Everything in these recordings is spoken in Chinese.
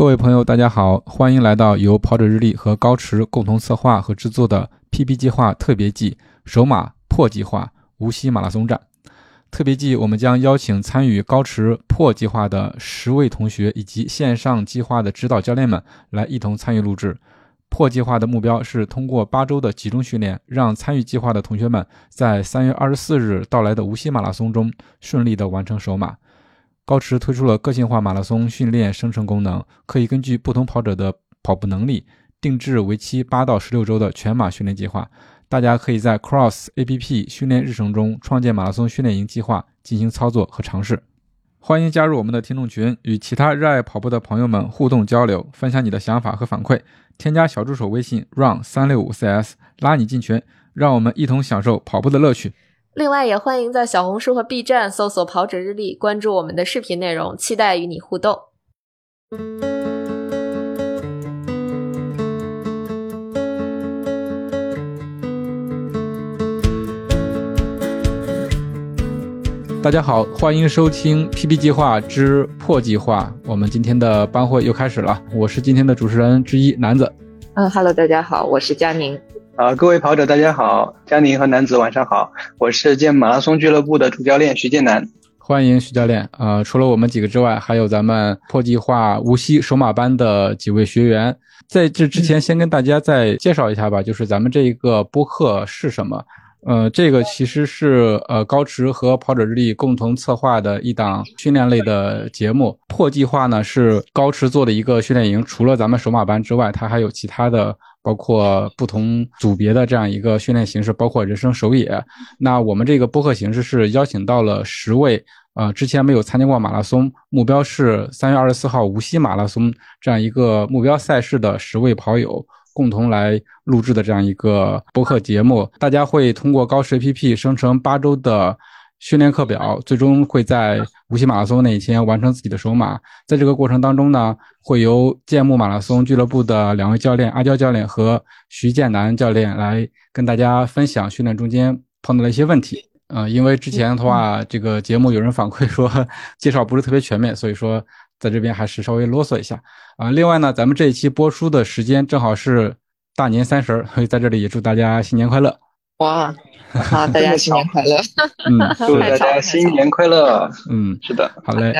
各位朋友，大家好，欢迎来到由跑者日历和高驰共同策划和制作的 PP 计划特别季首马破计划无锡马拉松站。特别季，我们将邀请参与高驰破计划的十位同学以及线上计划的指导教练们来一同参与录制。破计划的目标是通过八周的集中训练，让参与计划的同学们在三月二十四日到来的无锡马拉松中顺利的完成首马。高驰推出了个性化马拉松训练生成功能，可以根据不同跑者的跑步能力，定制为期八到十六周的全马训练计划。大家可以在 Cross APP 训练日程中创建马拉松训练营计划进行操作和尝试。欢迎加入我们的听众群，与其他热爱跑步的朋友们互动交流，分享你的想法和反馈。添加小助手微信 run 三六五 cs，拉你进群，让我们一同享受跑步的乐趣。另外，也欢迎在小红书和 B 站搜索“跑者日历”，关注我们的视频内容，期待与你互动。大家好，欢迎收听 PP 计划之破计划。我们今天的班会又开始了，我是今天的主持人之一南子。嗯哈喽，大家好，我是佳宁。啊，各位跑者大家好，佳宁和南子晚上好，我是健马拉松俱乐部的主教练徐建南。欢迎徐教练。呃，除了我们几个之外，还有咱们破计划无锡首马班的几位学员。在这之前，先跟大家再介绍一下吧，就是咱们这一个播客是什么。呃，这个其实是呃高驰和跑者日历共同策划的一档训练类的节目。破计划呢是高驰做的一个训练营，除了咱们首马班之外，它还有其他的，包括不同组别的这样一个训练形式，包括人生首野。那我们这个播客形式是邀请到了十位呃之前没有参加过马拉松，目标是三月二十四号无锡马拉松这样一个目标赛事的十位跑友。共同来录制的这样一个播客节目，大家会通过高驰 APP 生成八周的训练课表，最终会在无锡马拉松那一天完成自己的首马。在这个过程当中呢，会由建木马拉松俱乐部的两位教练阿娇教练和徐建南教练来跟大家分享训练中间碰到的一些问题。呃，因为之前的话，这个节目有人反馈说介绍不是特别全面，所以说。在这边还是稍微啰嗦一下啊。另外呢，咱们这一期播出的时间正好是大年三十，所以在这里也祝大家新年快乐。哇，好，大家新年快乐。嗯，祝大家新年快乐。嗯，是的，好嘞。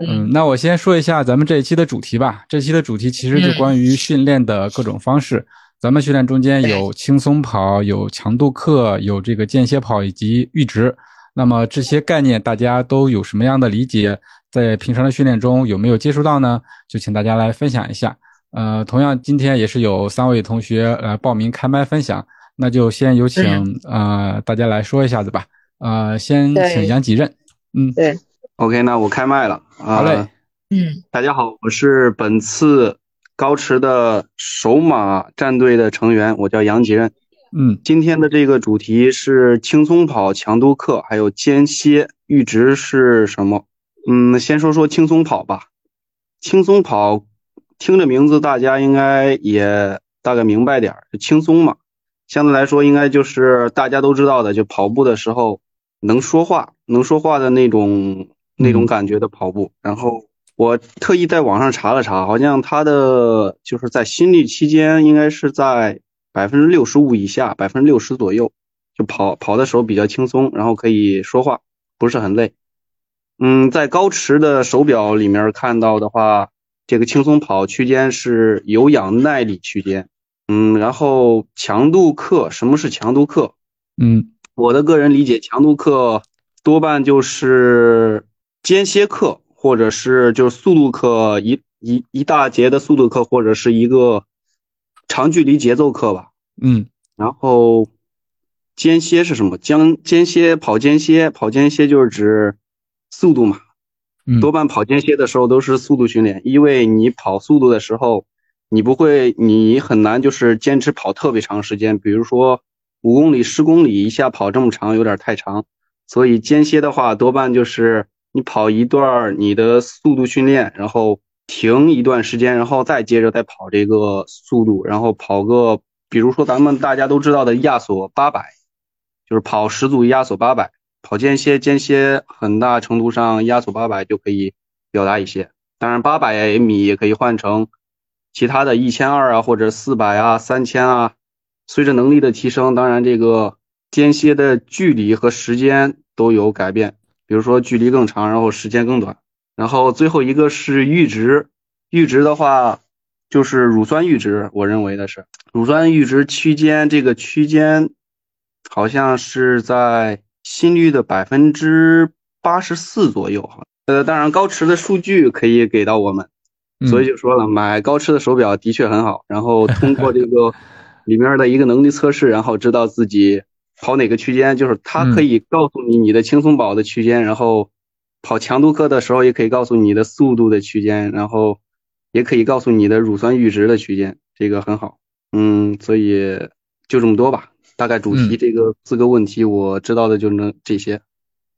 嗯，那我先说一下咱们这一期的主题吧。这期的主题其实就关于训练的各种方式。咱们训练中间有轻松跑，有强度课，有这个间歇跑以及阈值。那么这些概念大家都有什么样的理解？在平常的训练中有没有接触到呢？就请大家来分享一下。呃，同样今天也是有三位同学来报名开麦分享，那就先有请呃大家来说一下子吧。呃，先请杨吉任。嗯，对。OK，那我开麦了。好嘞。嗯，大家好，我是本次高驰的首马战队的成员，我叫杨吉任。嗯，今天的这个主题是轻松跑强度课，还有间歇阈值是什么？嗯，先说说轻松跑吧。轻松跑，听着名字，大家应该也大概明白点儿，就轻松嘛。相对来说，应该就是大家都知道的，就跑步的时候能说话、能说话的那种那种感觉的跑步。然后我特意在网上查了查，好像他的就是在心率期间应该是在百分之六十五以下，百分之六十左右，就跑跑的时候比较轻松，然后可以说话，不是很累。嗯，在高驰的手表里面看到的话，这个轻松跑区间是有氧耐力区间。嗯，然后强度课，什么是强度课？嗯，我的个人理解，强度课多半就是间歇课，或者是就是速度课，一一一大节的速度课，或者是一个长距离节奏课吧。嗯，然后间歇是什么？将间歇跑间歇，跑间歇就是指。速度嘛，多半跑间歇的时候都是速度训练，因为你跑速度的时候，你不会，你很难就是坚持跑特别长时间。比如说五公里、十公里一下跑这么长，有点太长。所以间歇的话，多半就是你跑一段你的速度训练，然后停一段时间，然后再接着再跑这个速度，然后跑个，比如说咱们大家都知道的亚索八百，就是跑十组亚索八百。跑间歇，间歇很大程度上压缩八百就可以表达一些。当然八百米也可以换成其他的一千二啊，或者四百啊、三千啊。随着能力的提升，当然这个间歇的距离和时间都有改变，比如说距离更长，然后时间更短。然后最后一个是阈值，阈值的话就是乳酸阈值，我认为的是乳酸阈值区间，这个区间好像是在心率的百分之八十四左右哈。呃，当然高驰的数据可以给到我们，所以就说了，买高驰的手表的确很好。然后通过这个 里面的一个能力测试，然后知道自己跑哪个区间，就是它可以告诉你你的轻松跑的区间，然后。跑强度课的时候，也可以告诉你的速度的区间，然后也可以告诉你的乳酸阈值的区间，这个很好。嗯，所以就这么多吧。大概主题这个四个问题，我知道的就能这些。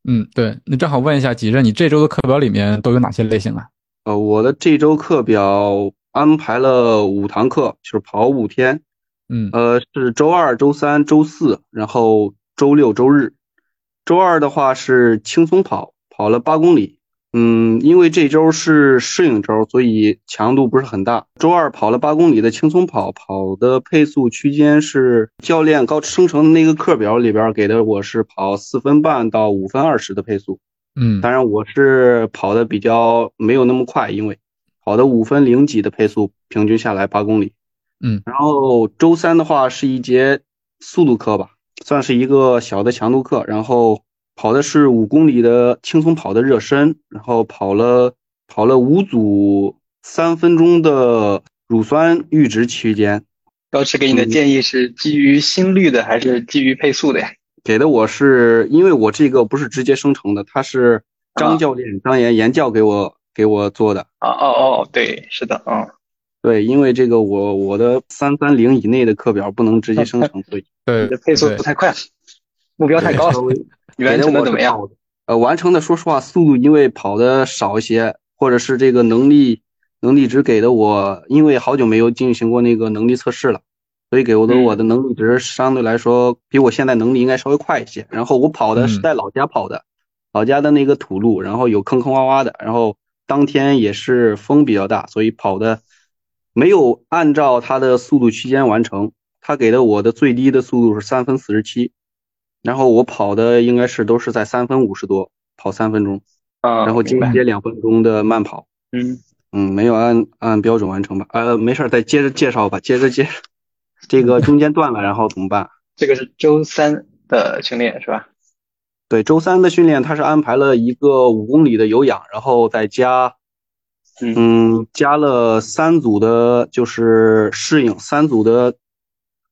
嗯，对，那正好问一下几任，你这周的课表里面都有哪些类型啊？呃，我的这周课表安排了五堂课，就是跑五天。嗯，呃，是周二、周三、周四，然后周六、周日。周二的话是轻松跑。跑了八公里，嗯，因为这周是适应周，所以强度不是很大。周二跑了八公里的轻松跑，跑的配速区间是教练高生成的那个课表里边给的，我是跑四分半到五分二十的配速，嗯，当然我是跑的比较没有那么快，因为跑的五分零几的配速，平均下来八公里，嗯，然后周三的话是一节速度课吧，算是一个小的强度课，然后。跑的是五公里的轻松跑的热身，然后跑了跑了五组三分钟的乳酸阈值区间。高驰给你的建议是基于心率的还是基于配速的呀？给的我是因为我这个不是直接生成的，他是张教练张岩岩教给我给我做的。哦哦哦，对，是的，嗯，对，因为这个我我的三三零以内的课表不能直接生成，所以对，你的配速不太快，目标太高了。完成的怎么样？呃，完成的说实话，速度因为跑的少一些，或者是这个能力能力值给的我，因为好久没有进行过那个能力测试了，所以给我的我的能力值相对来说比我现在能力应该稍微快一些。然后我跑的是在老家跑的，老家的那个土路，然后有坑坑洼洼的，然后当天也是风比较大，所以跑的没有按照他的速度区间完成。他给的我的最低的速度是三分四十七。然后我跑的应该是都是在三分五十多，跑三分钟，啊，然后间歇两分钟的慢跑，嗯嗯，没有按按标准完成吧？呃，没事，再接着介绍吧，接着接，这个中间断了，然后怎么办？这个是周三的训练是吧？对，周三的训练他是安排了一个五公里的有氧，然后再加，嗯，加了三组的，就是适应三组的。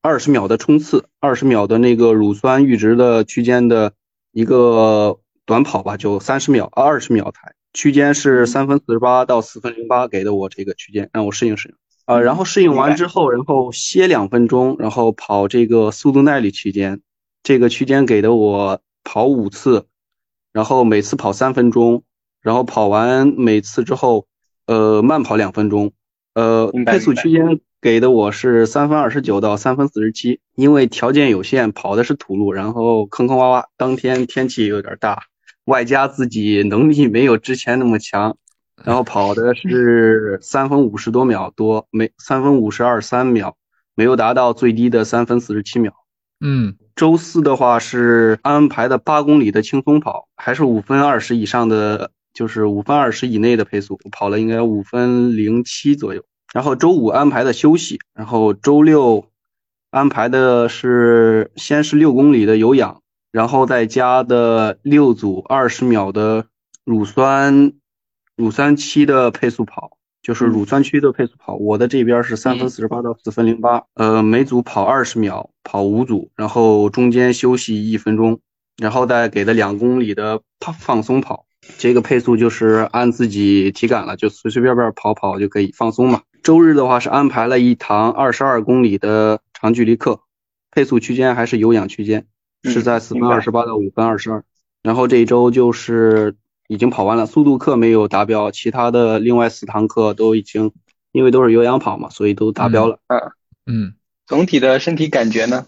二十秒的冲刺，二十秒的那个乳酸阈值的区间的一个短跑吧，就三十秒，二十秒才，区间是三分四十八到四分零八给的我这个区间，让我适应适应。啊，然后适应完之后，然后歇两分钟，然后跑这个速度耐力区间，这个区间给的我跑五次，然后每次跑三分钟，然后跑完每次之后，呃，慢跑两分钟，呃，配速区间。给的我是三分二十九到三分四十七，因为条件有限，跑的是土路，然后坑坑洼洼，当天天气有点大，外加自己能力没有之前那么强，然后跑的是三分五十多秒多，没三分五十二三秒，没有达到最低的三分四十七秒。嗯，周四的话是安排的八公里的轻松跑，还是五分二十以上的，就是五分二十以内的配速，跑了应该五分零七左右。然后周五安排的休息，然后周六安排的是先是六公里的有氧，然后再加的六组二十秒的乳酸乳酸期的配速跑，就是乳酸区的配速跑。我的这边是三分四十八到四分零八，呃，每组跑二十秒，跑五组，然后中间休息一分钟，然后再给的两公里的放放松跑，这个配速就是按自己体感了，就随随便便跑跑就可以放松嘛。周日的话是安排了一堂二十二公里的长距离课，配速区间还是有氧区间，是在四分二十八到五分二十二。然后这一周就是已经跑完了，速度课没有达标，其他的另外四堂课都已经，因为都是有氧跑嘛，所以都达标了。嗯嗯，总体的身体感觉呢？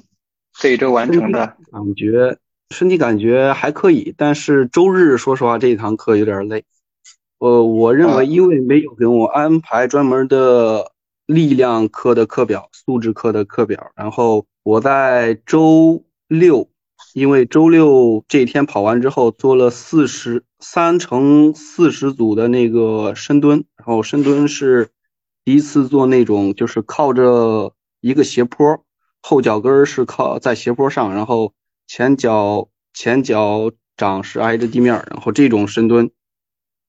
这一周完成的感觉，身体感觉还可以，但是周日说实话这一堂课有点累，呃，我认啊为因为没有给我安排专门的力量课的课表、素质课的课表，然后我在周六，因为周六这一天跑完之后做了四十三乘四十组的那个深蹲，然后深蹲是第一次做那种就是靠着一个斜坡，后脚跟是靠在斜坡上，然后前脚前脚掌是挨着地面，然后这种深蹲。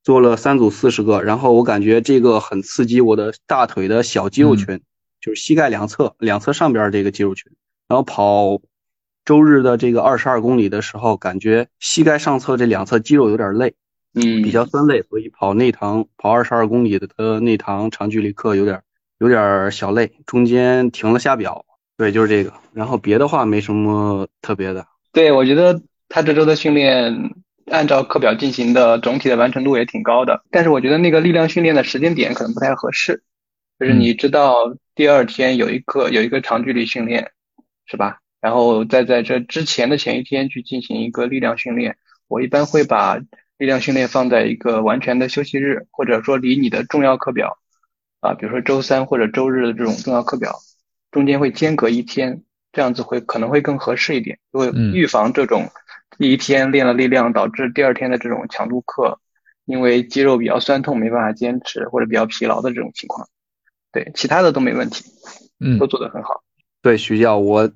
做了三组四十个，然后我感觉这个很刺激我的大腿的小肌肉群，就是膝盖两侧两侧上边这个肌肉群。然后跑周日的这个二十二公里的时候，感觉膝盖上侧这两侧肌肉有点累，嗯，比较酸累，所以跑那堂跑二十二公里的的那堂长距离课有点有点小累，中间停了下表。对，就是这个。然后别的话没什么特别的。对，我觉得他这周的训练按照课表进行的总体的完成度也挺高的，但是我觉得那个力量训练的时间点可能不太合适，就是你知道第二天有一个有一个长距离训练，是吧？然后再在这之前的前一天去进行一个力量训练，我一般会把力量训练放在一个完全的休息日，或者说离你的重要课表啊，比如说周三或者周日的这种重要课表中间会间隔一天，这样子会可能会更合适一点，就会嗯预防这种第一天练了力量导致第二天的这种强度课，因为肌肉比较酸痛没办法坚持或者比较疲劳的这种情况。对，其他的都没问题，嗯都做得很好。对，徐教，我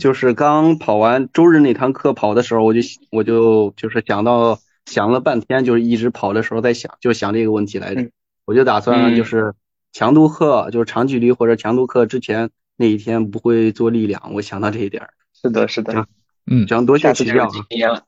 就是刚跑完周日那堂课跑的时候，我就我就就是想到想了半天，就是一直跑的时候在想，就想这个问题来着。嗯我就打算嗯就是强度课，就是长距离或者强度课之前那一天不会做力量，我想到这一点儿。是的，是的行，嗯，行，多下次就有徐教啊。经验了。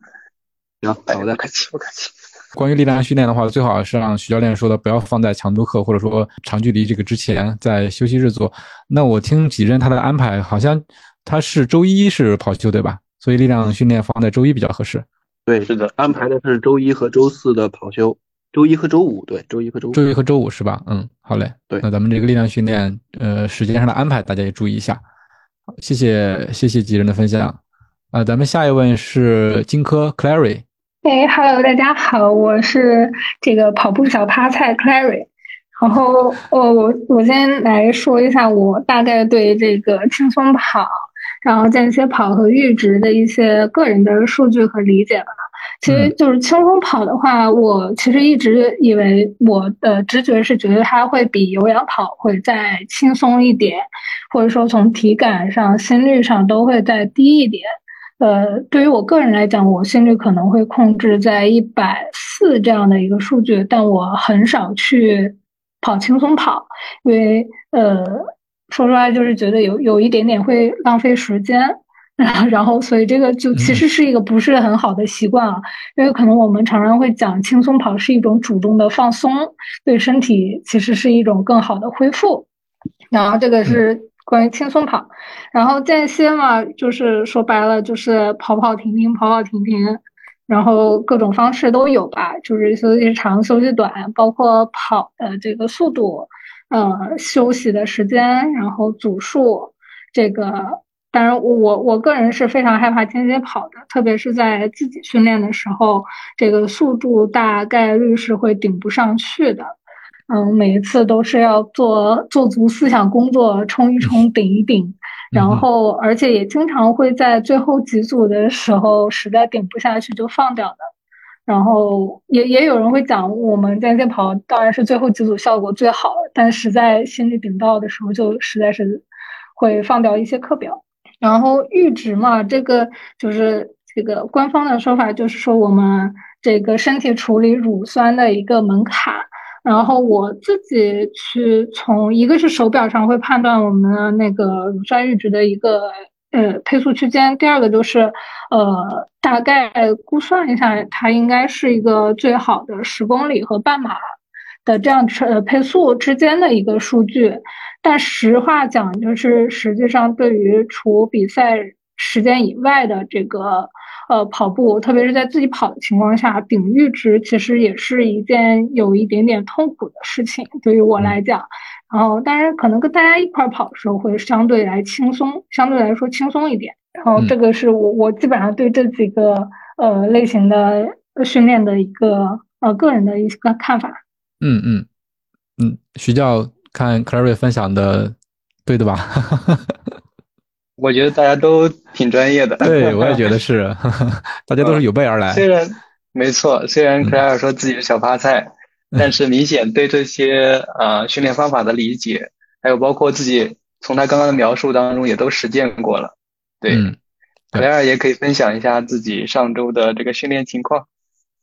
行，哎，好的不。客气，不客气。关于力量训练的话，最好是让徐教练说的，不要放在强度课或者说长距离这个之前，在休息日做。那我听几任他的安排，好像他是周一是跑休对吧？所以力量训练放在周一比较合适。对，是的，安排的是周一和周四的跑休，周一和周五，对，周一和周五。周一和周五是吧？嗯，好嘞。对那咱们这个力量训练，呃，时间上的安排大家也注意一下。好谢谢谢谢几人的分享。啊、咱们下一位是金科 Clary。哎，Hello，大家好，我是这个跑步小趴菜 Clary。然后，呃，我我先来说一下我大概对这个轻松跑，然后间歇跑和阈值的一些个人的数据和理解吧。其实就是轻松跑的话，我其实一直以为我的直觉是觉得它会比有氧跑会再轻松一点，或者说从体感上、心率上都会再低一点。呃，对于我个人来讲，我心率可能会控制在一百四这样的一个数据，但我很少去跑轻松跑，因为呃，说出来就是觉得有有一点点会浪费时间，然后然后所以这个就其实是一个不是很好的习惯啊，因为可能我们常常会讲轻松跑是一种主动的放松，对身体其实是一种更好的恢复，然后这个是关于轻松跑。然后间歇嘛，就是说白了就是跑跑停停，跑跑停停，然后各种方式都有吧，就是休息长、休息短，包括跑的这个速度，呃，休息的时间，然后组数，这个。当然我，我我个人是非常害怕间歇跑的，特别是在自己训练的时候，这个速度大概率是会顶不上去的。嗯，每一次都是要做做足思想工作，冲一冲，顶一顶，然后而且也经常会在最后几组的时候实在顶不下去就放掉的。然后也也有人会讲，我们间歇跑当然是最后几组效果最好，但实在心率顶到的时候，就实在是会放掉一些课表。然后阈值嘛，这个就是这个官方的说法，就是说我们这个身体处理乳酸的一个门槛。然后我自己去从一个是手表上会判断我们的那个乳酸阈值的一个呃配速区间，第二个就是呃大概估算一下，它应该是一个最好的十公里和半马的这样呃配速之间的一个数据。但实话讲，就是实际上对于除比赛时间以外的这个呃跑步，特别是在自己跑的情况下，顶阈值其实也是一件有一点点痛苦的事情，对于我来讲。然后当然可能跟大家一块跑的时候会相对来轻松，相对来说轻松一点。然后这个是我我基本上对这几个呃类型的训练的一个呃个人的一个看法。嗯嗯嗯，徐教看 Clary 分享的对的吧？我觉得大家都挺专业的。对，我也觉得是，大家都是有备而来。虽然没错，虽然 Clary 说自己是小趴菜，但是明显对这些呃训练方法的理解，还有包括自己从他刚刚的描述当中也都实践过了。对，Clary 也可以分享一下自己上周的这个训练情况。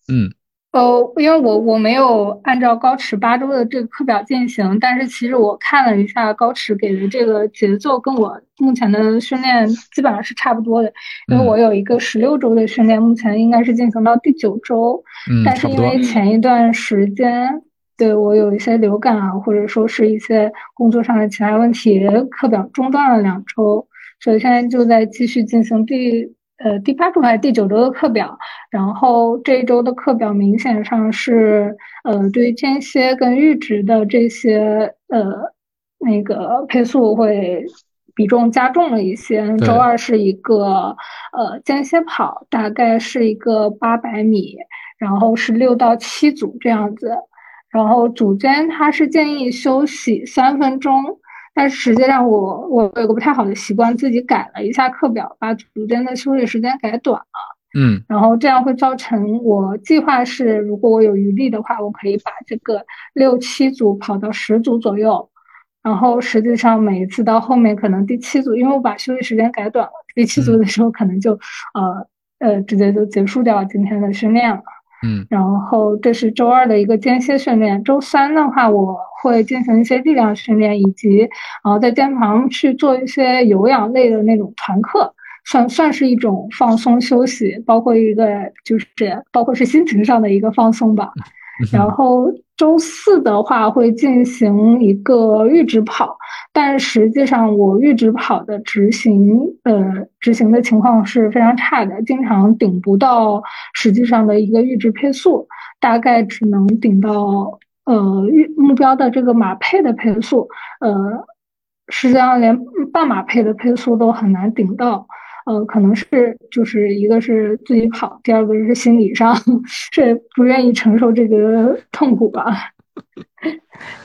嗯。呃，因为我我没有按照高驰八周的这个课表进行，但是其实我看了一下高驰给的这个节奏，跟我目前的训练基本上是差不多的。因为我有一个十六周的训练，目前应该是进行到第九周，但是因为前一段时间对我有一些流感啊，或者说是一些工作上的其他问题，课表中断了两周，所以现在就在继续进行第。呃，第八周还是第九周的课表，然后这一周的课表明显上是，呃，对于间歇跟阈值的这些呃那个配速会比重加重了一些。周二是一个呃间歇跑，大概是一个八百米，然后是六到七组这样子，然后组间他是建议休息三分钟。但是实际上，我我有个不太好的习惯，自己改了一下课表，把组间的休息时间改短了。嗯，然后这样会造成我计划是，如果我有余力的话，我可以把这个六七组跑到十组左右。然后实际上每一次到后面，可能第七组，因为我把休息时间改短了，第七组的时候可能就呃呃直接就结束掉今天的训练了。嗯，然后这是周二的一个间歇训练。周三的话，我会进行一些力量训练，以及然后在健身房去做一些有氧类的那种团课，算算是一种放松休息，包括一个就是包括是心情上的一个放松吧。然后周四的话会进行一个阈值跑，但实际上我阈值跑的执行，呃，执行的情况是非常差的，经常顶不到实际上的一个阈值配速，大概只能顶到呃目标的这个马配的配速，呃，实际上连半马配的配速都很难顶到。呃，可能是就是一个是自己跑，第二个是心理上 是不愿意承受这个 痛苦吧。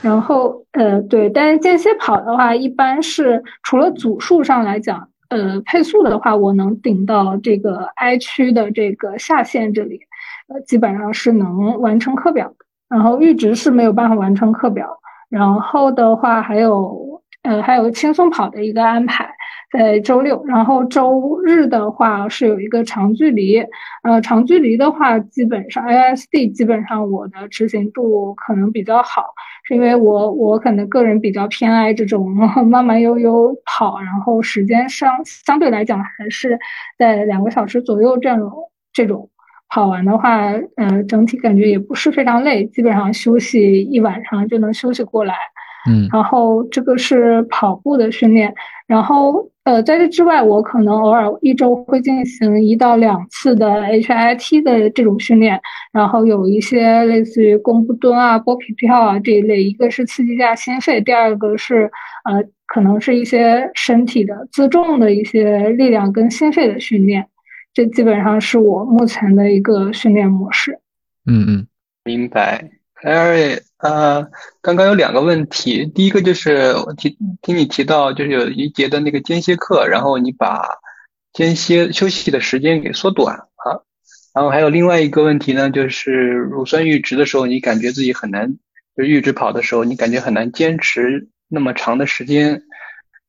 然后呃，对，但是间歇跑的话，一般是除了组数上来讲，呃，配速的话，我能顶到这个 I 区的这个下限这里，呃，基本上是能完成课表的。然后阈值是没有办法完成课表。然后的话，还有呃，还有轻松跑的一个安排。在周六，然后周日的话是有一个长距离，呃，长距离的话，基本上 ASD 基本上我的执行度可能比较好，是因为我我可能个人比较偏爱这种 慢慢悠悠跑，然后时间上相对来讲还是在两个小时左右这种这种跑完的话，呃，整体感觉也不是非常累，基本上休息一晚上就能休息过来。嗯，然后这个是跑步的训练，然后呃，在这之外，我可能偶尔一周会进行一到两次的 HIT 的这种训练，然后有一些类似于弓步蹲啊、波比跳啊这一类，一个是刺激一下心肺，第二个是呃，可能是一些身体的自重的一些力量跟心肺的训练，这基本上是我目前的一个训练模式。嗯嗯，明白。Harry，呃，刚刚有两个问题，第一个就是我提听你提到，就是有一节的那个间歇课，然后你把间歇休息的时间给缩短了，然后还有另外一个问题呢，就是乳酸阈值的时候，你感觉自己很难，就阈值跑的时候，你感觉很难坚持那么长的时间，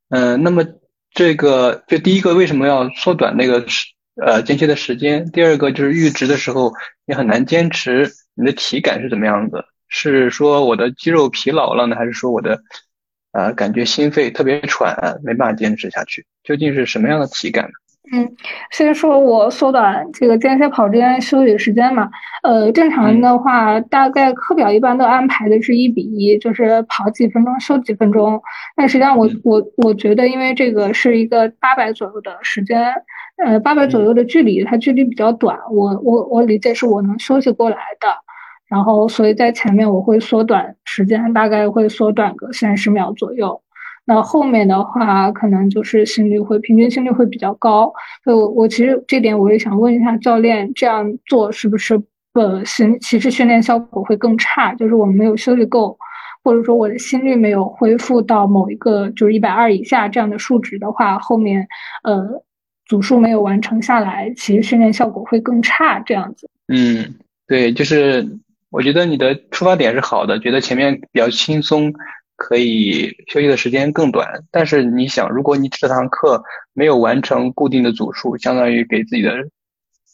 嗯，那么这个就第一个为什么要缩短那个时呃间歇的时间？第二个就是阈值的时候你很难坚持。你的体感是怎么样子？是说我的肌肉疲劳了呢，还是说我的，呃，感觉心肺特别喘，没办法坚持下去？究竟是什么样的体感呢？嗯，先说我缩短这个间歇跑之间休息时间嘛。呃，正常的话，大概课表一般都安排的是一比一，就是跑几分钟休几分钟。但实际上，我我我觉得，因为这个是一个八百左右的时间，呃，八百左右的距离，它距离比较短，我我我理解是我能休息过来的。然后，所以在前面我会缩短时间，大概会缩短个三十秒左右。那后面的话，可能就是心率会平均心率会比较高。所以，我我其实这点我也想问一下教练，这样做是不是呃心其实训练效果会更差，就是我们没有休息够，或者说我的心率没有恢复到某一个就是一百二以下这样的数值的话，后面呃组数没有完成下来，其实训练效果会更差这样子。嗯，对，就是我觉得你的出发点是好的，觉得前面比较轻松，可以休息的时间更短。但是你想，如果你这堂课没有完成固定的组数，相当于给自己的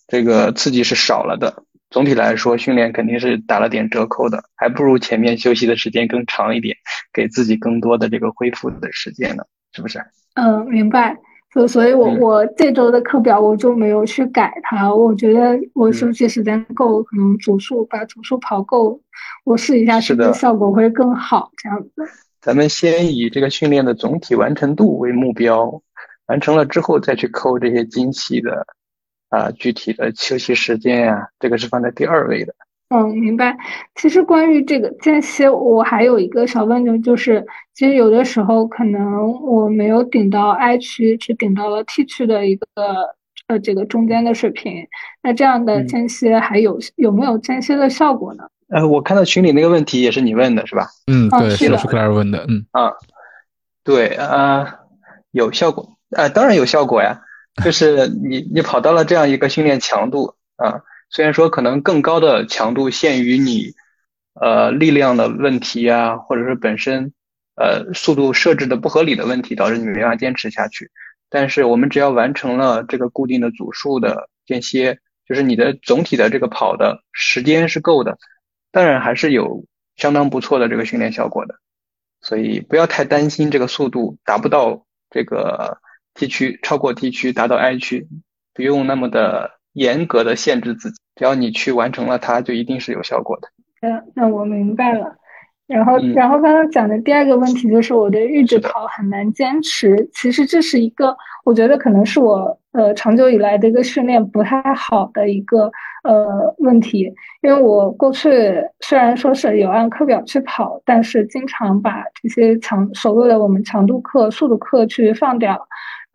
这个刺激是少了的。总体来说，训练肯定是打了点折扣的，还不如前面休息的时间更长一点，给自己更多的这个恢复的时间呢，是不是？嗯，明白。所所以，我嗯我这周的课表我就没有去改它。我觉得我休息时间够，可能组数把组数跑够，我试一下是不是是的效果会更好，这样子。咱们先以这个训练的总体完成度为目标，完成了之后再去扣这些精细的啊具体的休息时间呀、这个是放在第二位的。嗯，明白。其实关于这个间歇，我还有一个小问题，就是其实有的时候可能我没有顶到 I 区，只顶到了 T 区的一个呃这个中间的水平。那这样的嗯间歇还有有没有间歇的效果呢？呃，我看到群里那个问题也是你问的是吧？嗯，对，哦是的是是克莱尔问的，嗯啊，对啊，有效果啊，当然有效果呀。就是你你跑到了这样一个训练强度啊，虽然说可能更高的强度限于你呃力量的问题啊，或者是本身呃速度设置的不合理的问题，导致你没法坚持下去。但是我们只要完成了这个固定的组数的间歇，就是你的总体的这个跑的时间是够的，当然还是有相当不错的这个训练效果的。所以不要太担心这个速度达不到这个 T 区，超过 T 区达到 I 区，不用那么的严格的限制自己，只要你去完成了它，就一定是有效果的。嗯，那我明白了。然后，嗯然后刚刚讲的第二个问题就是我的阈值是的跑很难坚持。其实这是一个，我觉得可能是我呃长久以来的一个训练不太好的一个呃问题，因为我过去虽然说是有按课表去跑，但是经常把这些强所谓的我们强度课、速度课去放掉，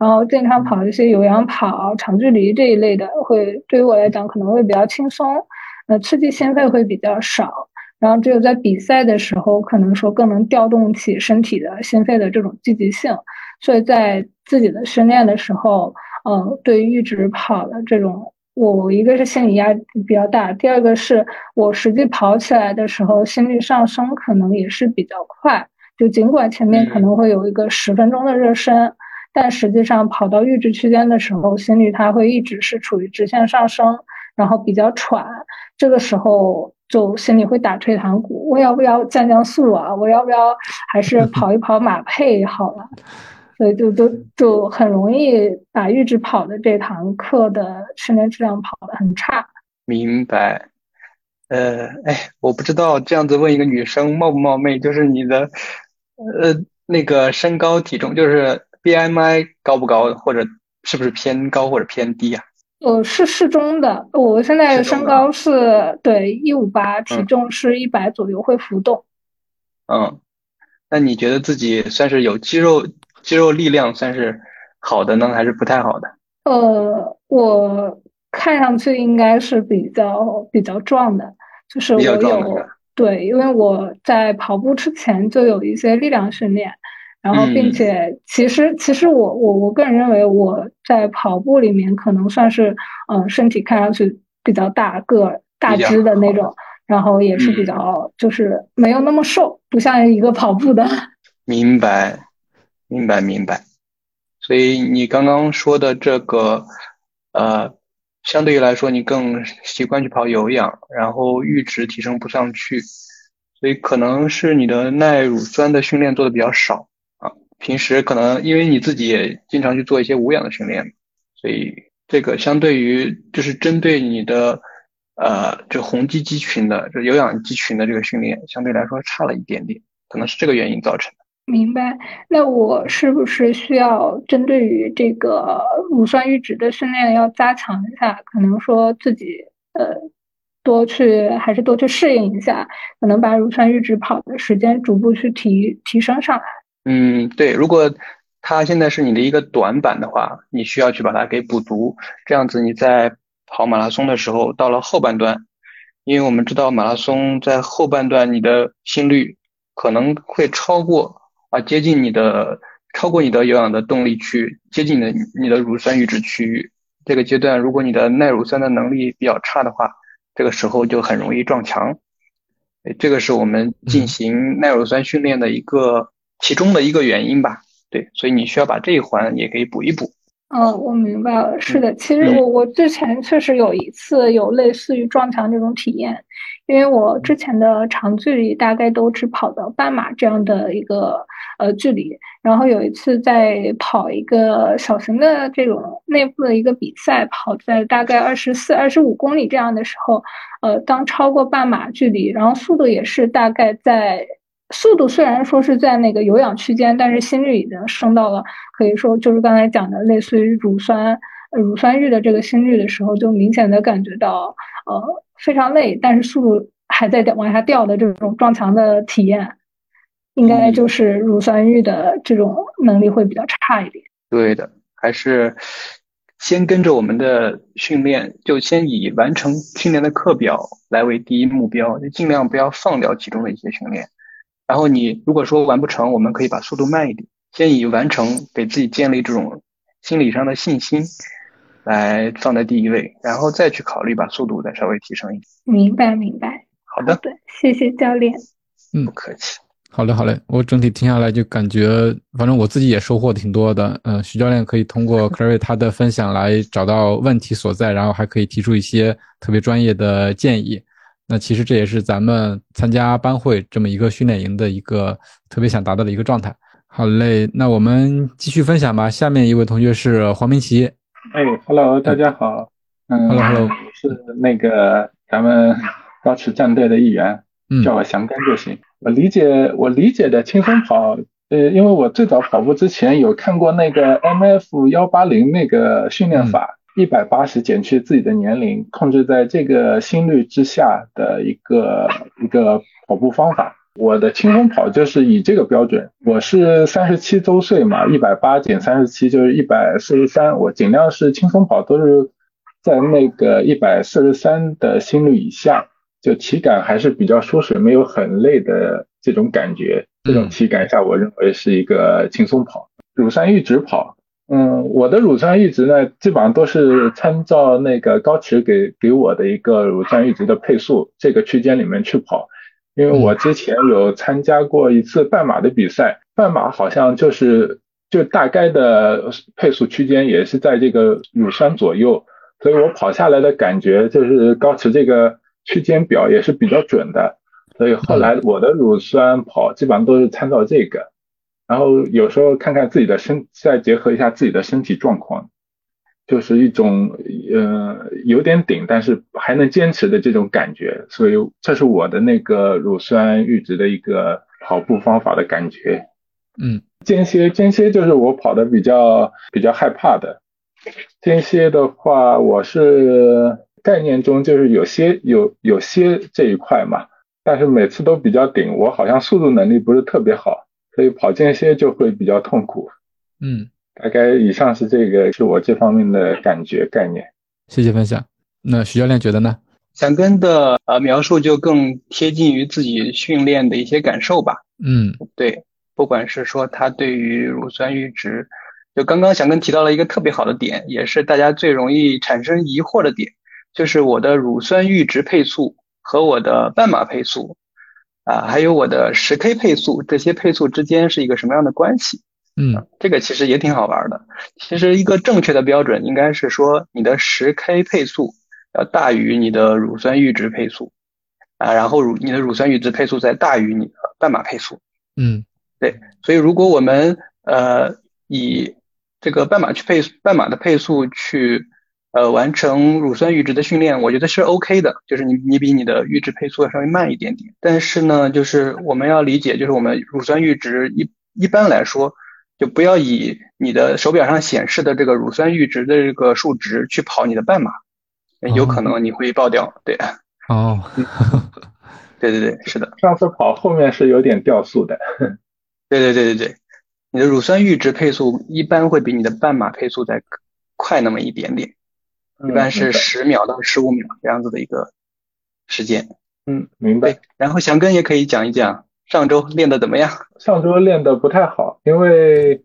然后经常跑一些有氧跑、长距离这一类的，会对于我来讲可能会比较轻松，呃，刺激心肺会比较少。然后只有在比赛的时候，可能说更能调动起身体的心肺的这种积极性，所以在自己的训练的时候，呃，对于阈值跑的这种，我一个是心理压力比较大，第二个是我实际跑起来的时候，心率上升可能也是比较快，就尽管前面可能会有一个十分钟的热身，但实际上跑到阈值区间的时候，心率它会一直是处于直线上升，然后比较喘，这个时候。就心里会打退堂鼓，我要不要降降速啊？我要不要还是 跑一跑马配好了？所以就就就很容易把阈值跑的这堂课的训练质量跑得很差。明白。呃，哎，我不知道这样子问一个女生冒不冒昧，就是你的呃那个身高体重，就是 BMI 高不高，或者是不是偏高或者偏低啊？呃，是适中的。我现在的身高是对一五八，体嗯重是一百左右，会浮动。嗯，那你觉得自己算是有肌肉肌肉力量算是好的呢，还是不太好的？呃，我看上去应该是比较比较壮的，就是比较我有壮的对，因为我在跑步之前就有一些力量训练，然后并嗯且其实其实我我我个人认为我在跑步里面可能算是嗯、呃身体看上去比较大个儿大只的那种，然后也是比嗯较就是没有那么瘦，不像一个跑步的。明白，明白，明白。所以你刚刚说的这个，呃，相对于来说，你更习惯去跑有氧，然后阈值提升不上去，所以可能是你的耐乳酸的训练做的比较少啊。平时可能因为你自己也经常去做一些无氧的训练，所以这个相对于就是针对你的呃这红肌肌群的这有氧肌群的这个训练，相对来说差了一点点，可能是这个原因造成的。明白，那我是不是需要针对于这个乳酸阈值的训练要加强一下？可能说自己呃多去还是多去适应一下，可能把乳酸阈值跑的时间逐步去提提升上来。嗯，对，如果它现在是你的一个短板的话，你需要去把它给补足，这样子你在跑马拉松的时候，到了后半段，因为我们知道马拉松在后半段你的心率可能会超过啊接近你的超过你的有氧的动力区，接近你的你的乳酸阈值区域。这个阶段如果你的耐乳酸的能力比较差的话，这个时候就很容易撞墙。这个是我们进行耐乳酸训练的一个其中的一个原因吧。对，所以你需要把这一环也给补一补。嗯，我明白了。是的，其实我我之前确实有一次有类似于撞墙这种体验，因为我之前的长距离大概都只跑到半马这样的一个呃距离，然后有一次在跑一个小型的这种内部的一个比赛，跑在大概二十四、二十五公里这样的时候，呃，当超过半马距离，然后速度也是大概在。速度虽然说是在那个有氧区间，但是心率已经升到了可以说就是刚才讲的类似于乳酸乳酸阈的这个心率的时候，就明显的感觉到呃非常累，但是速度还在掉往下掉的这种撞墙的体验，应该就是乳酸阈的这种能力会比较差一点。对的，还是先跟着我们的训练，就先以完成训练的课表来为第一目标，就尽量不要放掉其中的一些训练。然后你如果说完不成，我们可以把速度慢一点，先以完成给自己建立这种心理上的信心，来放在第一位，然后再去考虑把速度再稍微提升一点。明白，明白。好的，对，谢谢教练。嗯，不客气。好嘞，好嘞。我整体听下来就感觉，反正我自己也收获挺多的。嗯，徐教练可以通过 Clary 他的分享来找到问题所在，然后还可以提出一些特别专业的建议。那其实这也是咱们参加班会这么一个训练营的一个特别想达到的一个状态。好嘞，那我们继续分享吧。下面一位同学是黄明奇。哎，Hello，大家好。嗯，Hello，Hello，是那个咱们高驰战队的一员，叫我翔哥就行。我理解我理解的轻松跑，呃，因为我最早跑步之前有看过那个 MF 幺八零那个训练法。一百八十减去自己的年龄，控制在这个心率之下的一个一个跑步方法。我的轻松跑就是以这个标准。我是三十七周岁嘛，一百八减三十七就是一百四十三。我尽量是轻松跑，都是在那个一百四十三的心率以下，就体感还是比较舒适，没有很累的这种感觉。这种体感下，我认为是一个轻松跑，乳酸阈值跑。嗯，我的乳酸阈值呢，基本上都是参照那个高驰给给我的一个乳酸阈值的配速这个区间里面去跑，因为我之前有参加过一次半马的比赛，半马好像就是就大概的配速区间也是在这个乳酸左右，所以我跑下来的感觉就是高驰这个区间表也是比较准的，所以后来我的乳酸跑基本上都是参照这个。然后有时候看看自己的身，再结合一下自己的身体状况，就是一种呃有点顶，但是还能坚持的这种感觉。所以这是我的那个乳酸阈值的一个跑步方法的感觉。嗯，间歇间歇就是我跑的比较比较害怕的。间歇的话，我是概念中就是有些有有些这一块嘛，但是每次都比较顶，我好像速度能力不是特别好。所以跑间歇就会比较痛苦，嗯，大概以上是这个是我这方面的感觉概念。谢谢分享。那徐教练觉得呢？想跟的呃描述就更贴近于自己训练的一些感受吧。嗯，对，不管是说他对于乳酸阈值，就刚刚想跟提到了一个特别好的点，也是大家最容易产生疑惑的点，就是我的乳酸阈值配速和我的半马配速。啊，还有我的十 K 配速，这些配速之间是一个什么样的关系？嗯，这个其实也挺好玩的。其实一个正确的标准应该是说，你的十 K 配速要大于你的乳酸阈值配速啊，然后乳你的乳酸阈值配速再大于你的半马配速。嗯，对。所以如果我们呃以这个半马去配半马的配速去。呃，完成乳酸阈值的训练，我觉得是 OK 的，就是你你比你的阈值配速要稍微慢一点点。但是呢，就是我们要理解，就是我们乳酸阈值一一般来说，就不要以你的手表上显示的这个乳酸阈值的这个数值去跑你的半马，有可能你会爆掉。对，哦，对对对，是的。上次跑后面是有点掉速的。对对对对对，你的乳酸阈值配速一般会比你的半马配速再快那么一点点。一般是十秒到十五秒这样子的一个时间。嗯，明白。然后翔根也可以讲一讲上周练的怎么样？上周练的不太好，因为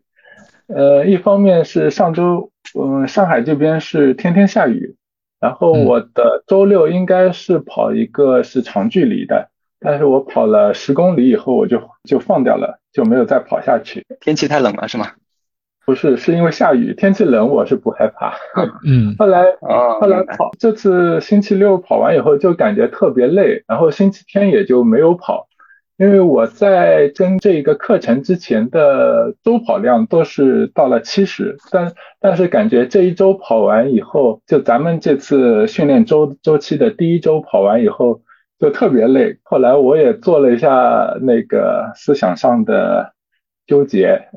呃，一方面是上周嗯上海这边是天天下雨，然后我的周六应该是跑一个是长距离的，但是我跑了十公里以后我就就放掉了，就没有再跑下去。天气太冷了是吗？不是，是因为下雨，天气冷我是不害怕。嗯，后来后来跑这次星期六跑完以后就感觉特别累，然后星期天也就没有跑，因为我在跟这个课程之前的周跑量都是到了七十，但但是感觉这一周跑完以后，就咱们这次训练周周期的第一周跑完以后就特别累。后来我也做了一下那个思想上的纠结。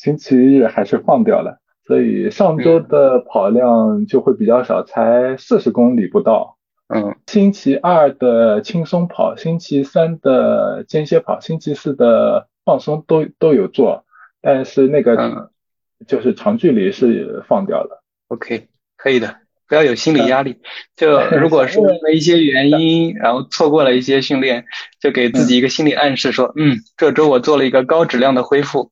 星期日还是放掉了，所以上周的跑量就会比较少，才四十公里不到。嗯，星期二的轻松跑，星期三的间歇跑，星期四的放松都都有做，但是那个就是长距离是放掉了。OK，可以的，不要有心理压力。就如果是因为一些原因，然后错过了一些训练，就给自己一个心理暗示，说嗯，这周我做了一个高质量的恢复。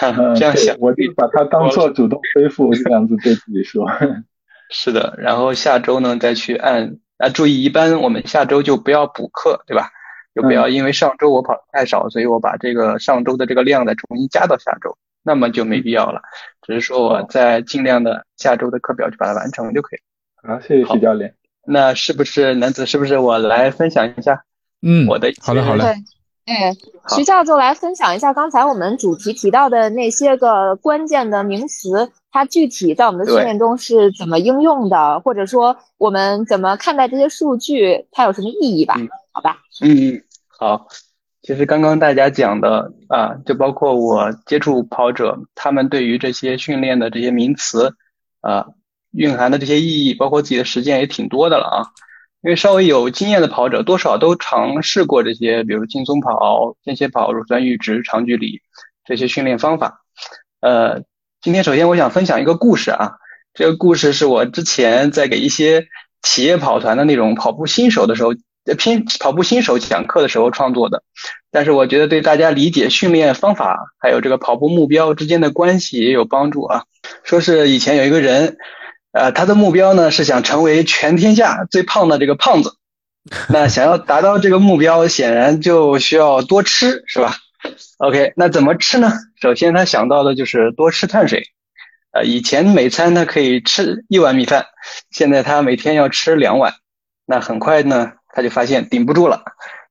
这样想，我就把它当做主动恢复这样子对自己说。是的，然后下周呢再去按啊，注意，一般我们下周就不要补课，对吧？就不要因为上周我跑太少，所以我把这个上周的这个量再重新加到下周，那么就没必要了。只是说我在尽量的下周的课表去把它完成就可以。好，谢谢徐教练。那是不是男子？是不是我来分享一下？嗯，我的好的，好的。哎，徐教授来分享一下刚才我们主题提到的那些个关键的名词，它具体在我们的训练中是怎么应用的，或者说我们怎么看待这些数据，它有什么意义吧？好吧。嗯，好。其实刚刚大家讲的啊，就包括我接触跑者，他们对于这些训练的这些名词啊，蕴含的这些意义，包括自己的实践也挺多的了啊。因为稍微有经验的跑者，多少都尝试过这些，比如轻松跑、间歇跑、乳酸阈值、长距离这些训练方法。呃，今天首先我想分享一个故事啊，这个故事是我之前在给一些企业跑团的那种跑步新手的时候，偏跑步新手讲课的时候创作的，但是我觉得对大家理解训练方法还有这个跑步目标之间的关系也有帮助啊。说是以前有一个人。呃，他的目标呢是想成为全天下最胖的这个胖子。那想要达到这个目标，显然就需要多吃，是吧？OK，那怎么吃呢？首先他想到的就是多吃碳水。呃，以前每餐他可以吃一碗米饭，现在他每天要吃两碗。那很快呢，他就发现顶不住了，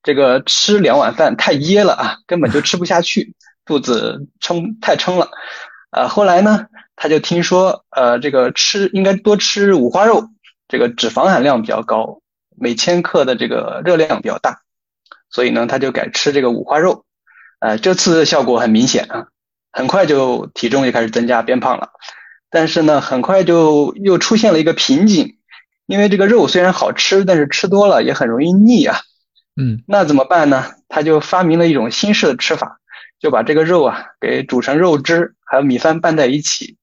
这个吃两碗饭太噎了啊，根本就吃不下去，肚子撑太撑了。呃，后来呢？他就听说，呃，这个吃应该多吃五花肉，这个脂肪含量比较高，每千克的这个热量比较大，所以呢，他就改吃这个五花肉，呃，这次效果很明显啊，很快就体重就开始增加，变胖了。但是呢，很快就又出现了一个瓶颈，因为这个肉虽然好吃，但是吃多了也很容易腻啊。嗯，那怎么办呢？他就发明了一种新式的吃法，就把这个肉啊给煮成肉汁，还有米饭拌在一起。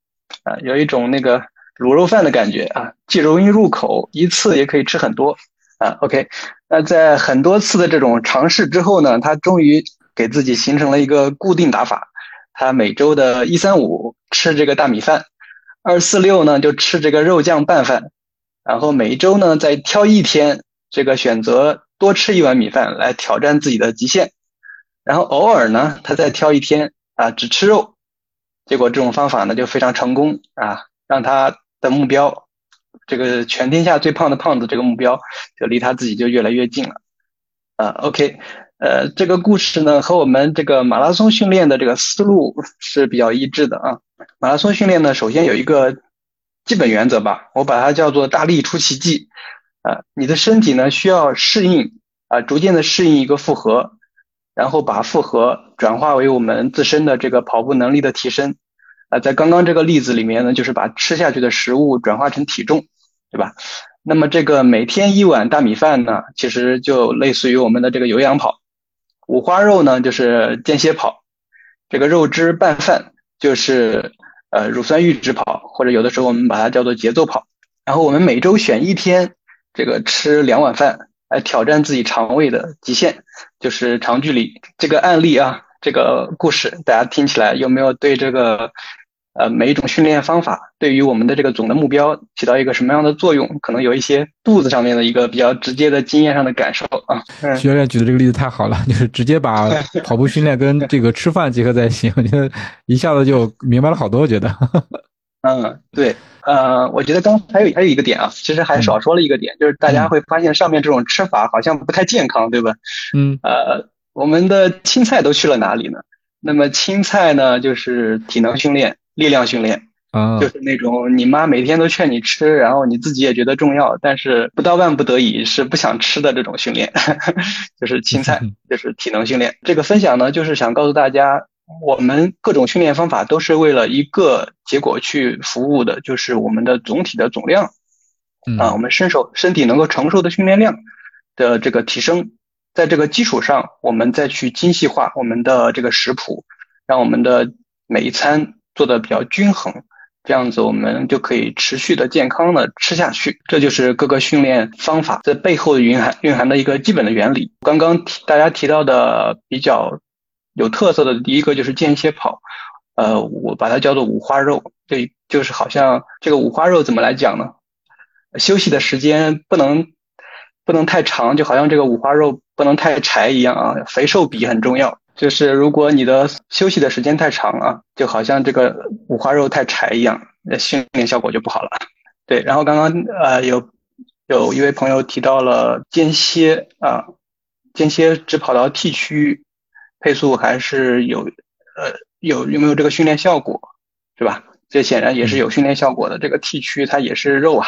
啊，有一种那个卤肉饭的感觉啊，既容易入口，一次也可以吃很多啊。OK，那在很多次的这种尝试之后呢，他终于给自己形成了一个固定打法。他每周的一三五吃这个大米饭，二四六呢就吃这个肉酱拌饭，然后每一周呢再挑一天这个选择多吃一碗米饭来挑战自己的极限，然后偶尔呢他再挑一天啊只吃肉。结果这种方法呢就非常成功啊，让他的目标，这个全天下最胖的胖子这个目标就离他自己就越来越近了。啊，OK，呃，这个故事呢和我们这个马拉松训练的这个思路是比较一致的啊。马拉松训练呢，首先有一个基本原则吧，我把它叫做大力出奇迹啊。你的身体呢需要适应啊，逐渐的适应一个负荷。然后把负荷转化为我们自身的这个跑步能力的提升，啊，在刚刚这个例子里面呢，就是把吃下去的食物转化成体重，对吧？那么这个每天一碗大米饭呢，其实就类似于我们的这个有氧跑；五花肉呢，就是间歇跑；这个肉汁拌饭就是呃乳酸阈值跑，或者有的时候我们把它叫做节奏跑。然后我们每周选一天，这个吃两碗饭，来挑战自己肠胃的极限，就是长距离。这个案例啊，这个故事，大家听起来有没有对这个？呃，每一种训练方法对于我们的这个总的目标起到一个什么样的作用？可能有一些肚子上面的一个比较直接的经验上的感受啊。徐教练举的这个例子太好了，就是直接把 跑步训练跟这个吃饭结合在一起，我觉得一下子就明白了好多。我觉得，嗯，对，呃，我觉得刚还有还有一个点啊，其实还少说了一个点，就是大家会发现上面这种吃法好像不太健康，对吧？嗯，呃，我们的青菜都去了哪里呢？那么青菜呢，就是体能训练。力量训练啊，就是那种你妈每天都劝你吃，然后你自己也觉得重要，但是不到万不得已是不想吃的这种训练，就是青菜，就是体能训练。这个分享呢，就是想告诉大家，我们各种训练方法都是为了一个结果去服务的，就是我们的总体的总量啊，我们身手身体能够承受的训练量的这个提升，在这个基础上，我们再去精细化我们的这个食谱，让我们的每一餐。做的比较均衡，这样子我们就可以持续的健康的吃下去。这就是各个训练方法在背后蕴含蕴含的一个基本的原理。刚刚提大家提到的比较有特色的第一个就是间歇跑，呃，我把它叫做五花肉，对就是好像这个五花肉怎么来讲呢？休息的时间不能不能太长，就好像这个五花肉不能太柴一样啊，肥瘦比很重要。就是如果你的休息的时间太长啊，就好像这个五花肉太柴一样，那训练效果就不好了。对，然后刚刚呃有有一位朋友提到了间歇啊，间歇只跑到 T 区，配速还是有呃有有没有这个训练效果，是吧？这显然也是有训练效果的。这个 T 区它也是肉啊，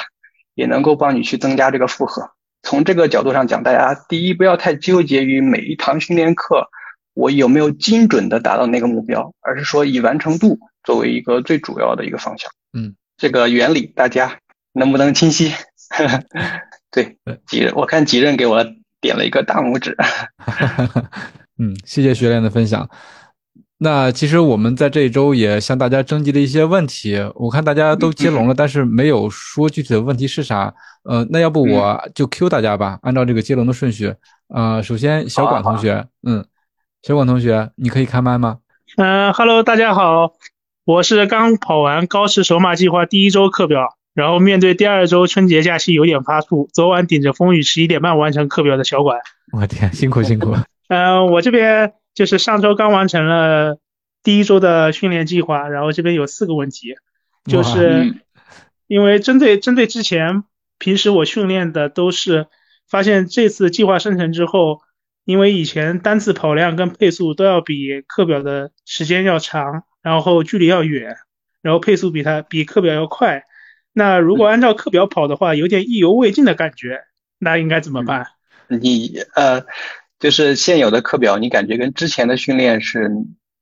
也能够帮你去增加这个负荷。从这个角度上讲，大家第一不要太纠结于每一堂训练课。我有没有精准的达到那个目标，而是说以完成度作为一个最主要的一个方向。嗯，这个原理大家能不能清晰？对，几任我看几任给我点了一个大拇指。嗯，谢谢学练的分享。那其实我们在这一周也向大家征集了一些问题，我看大家都接龙了，但是没有说具体的问题是啥。呃，那要不我就 Q 大家吧，按照这个接龙的顺序。呃，首先小管同学，嗯。小管同学，你可以开麦吗？嗯哈喽，大家好，我是刚跑完高驰首马计划第一周课表，然后面对第二周春节假期有点发怵，昨晚顶着风雨十一点半完成课表的小管。我天，辛苦辛苦。嗯，我这边就是上周刚完成了第一周的训练计划，然后这边有四个问题，就是因为针对针对之前平时我训练的都是发现这次计划生成之后。因为以前单次跑量跟配速都要比课表的时间要长，然后距离要远，然后配速比它比课表要快。那如果按照课表跑的话，有点意犹未尽的感觉，那应该怎么办？你呃，就是现有的课表，你感觉跟之前的训练是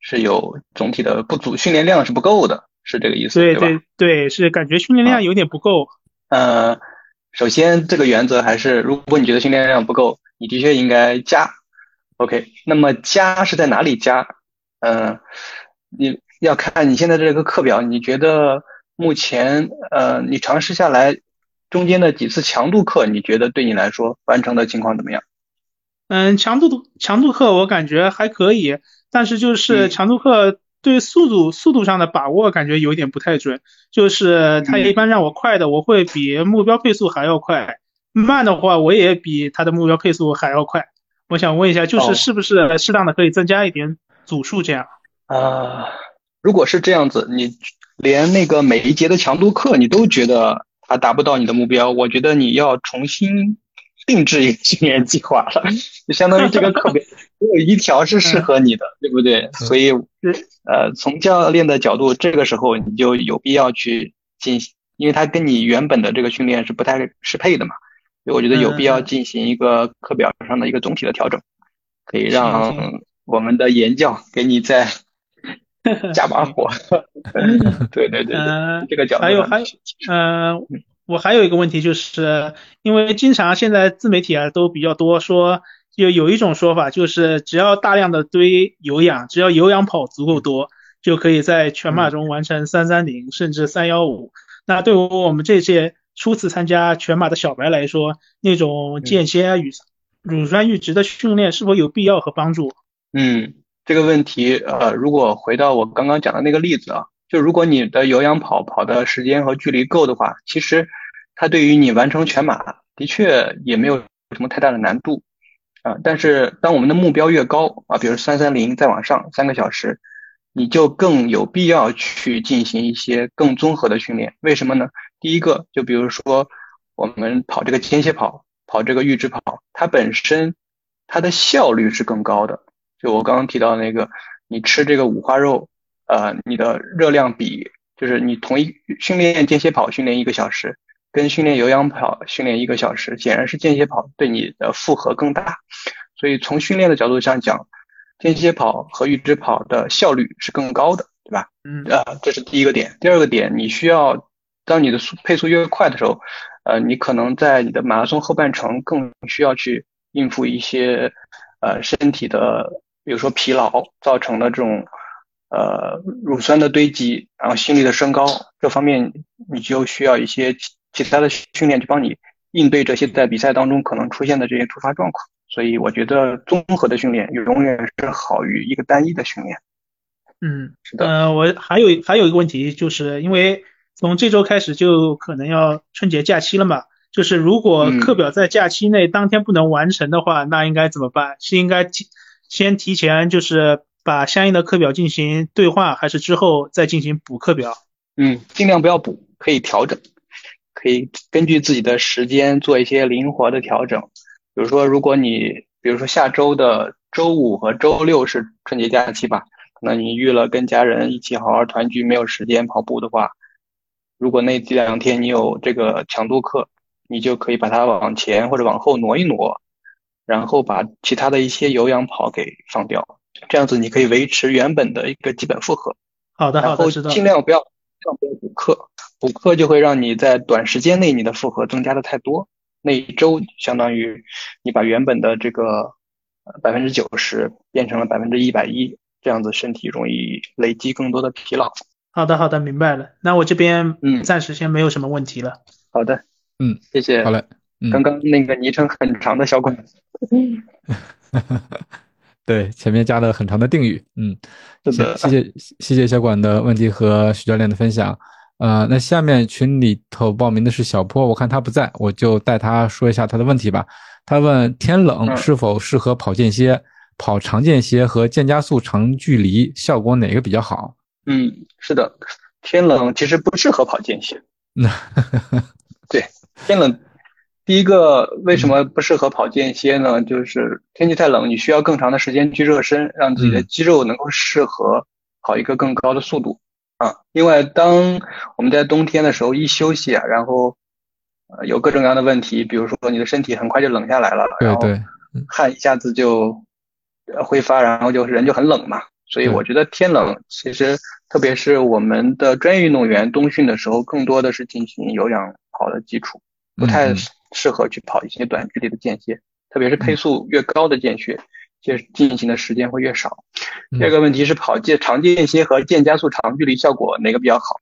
是有总体的不足，训练量是不够的，是这个意思对对对，是感觉训练量有点不够。呃，首先这个原则还是，如果你觉得训练量不够。你的确应该加，OK，那么加是在哪里加？嗯，你要看你现在这个课表，你觉得目前呃，你尝试下来中间的几次强度课，你觉得对你来说完成的情况怎么样？嗯，强度强度课我感觉还可以，但是就是强度课对速度速度上的把握感觉有点不太准，就是他一般让我快的，我会比目标配速还要快。慢的话，我也比他的目标配速还要快。我想问一下，就是是不是适当的可以增加一点组数这样？啊，如果是这样子，你连那个每一节的强度课你都觉得它达不到你的目标，我觉得你要重新定制一个训练计划了。就相当于这个课表 只有一条是适合你的，对不对？所以，呃，从教练的角度，这个时候你就有必要去进行，因为它跟你原本的这个训练是不太适配的嘛。所以我觉得有必要进行一个课表上的一个总体的调整，可以让我们的言教给你再 加把火。对 对对，这个角度。还有还有嗯，我还有一个问题，就是因为经常现在自媒体啊都比较多说，就有一种说法就是只要大量的堆有氧，只要有氧跑足够多，就可以在全马中完成三三零甚至三幺五。那对于我们这些初次参加全马的小白来说，那种间歇与乳酸阈值的训练是否有必要和帮助？嗯，这个问题，呃，如果回到我刚刚讲的那个例子啊，就如果你的有氧跑跑的时间和距离够的话，其实它对于你完成全马的确也没有什么太大的难度啊。但是当我们的目标越高啊，比如三三零再往上三个小时。你就更有必要去进行一些更综合的训练，为什么呢？第一个，就比如说我们跑这个间歇跑，跑这个阈值跑，它本身它的效率是更高的。就我刚刚提到那个，你吃这个五花肉，呃，你的热量比就是你同一训练间歇跑训练一个小时，跟训练有氧跑训练一个小时，显然是间歇跑对你的负荷更大。所以从训练的角度上讲。间歇跑和阈值跑的效率是更高的，对吧？嗯，啊，这是第一个点。第二个点，你需要当你的速配速越快的时候，呃，你可能在你的马拉松后半程更需要去应付一些呃身体的，比如说疲劳造成的这种呃乳酸的堆积，然后心率的升高，这方面你就需要一些其他的训练去帮你应对这些在比赛当中可能出现的这些突发状况。所以我觉得综合的训练永远是好于一个单一的训练。嗯，是的。呃，我还有还有一个问题，就是因为从这周开始就可能要春节假期了嘛，就是如果课表在假期内当天不能完成的话，那应该怎么办？是应该提先提前就是把相应的课表进行兑换，还是之后再进行补课表？嗯，尽量不要补，可以调整，可以根据自己的时间做一些灵活的调整。比如说，如果你比如说下周的周五和周六是春节假期吧，可能你预了跟家人一起好好团聚，没有时间跑步的话，如果那这两天你有这个强度课，你就可以把它往前或者往后挪一挪，然后把其他的一些有氧跑给放掉，这样子你可以维持原本的一个基本负荷。好的，好的，尽量不要尽量不要补课，补课就会让你在短时间内你的负荷增加的太多。那一周相当于你把原本的这个百分之九十变成了百分之一百一，这样子身体容易累积更多的疲劳。好的，好的，明白了。那我这边嗯暂时先没有什么问题了。好的，嗯，谢谢。好嘞，刚刚那个昵称很长的小管，对，前面加了很长的定语。嗯，谢谢谢谢小管的问题和徐教练的分享。呃，那下面群里头报名的是小坡，我看他不在，我就带他说一下他的问题吧。他问天冷是否适合跑间歇？跑长间歇和渐加速长距离效果哪个比较好？嗯，是的，天冷其实不适合跑间歇。那对，天冷，第一个为什么不适合跑间歇呢？就是天气太冷，你需要更长的时间去热身，让自己的肌肉能够适合跑一个更高的速度。啊，另外，当我们在冬天的时候一休息啊，然后呃有各种各样的问题，比如说你的身体很快就冷下来了，对对，汗一下子就挥发，然后就人就很冷嘛。所以我觉得天冷，其实特别是我们的专业运动员冬训的时候，更多的是进行有氧跑的基础，不太适合去跑一些短距离的间歇，特别是配速越高的间歇。就进行的时间会越少。第二个问题是跑间长间歇和间加速长距离效果哪个比较好？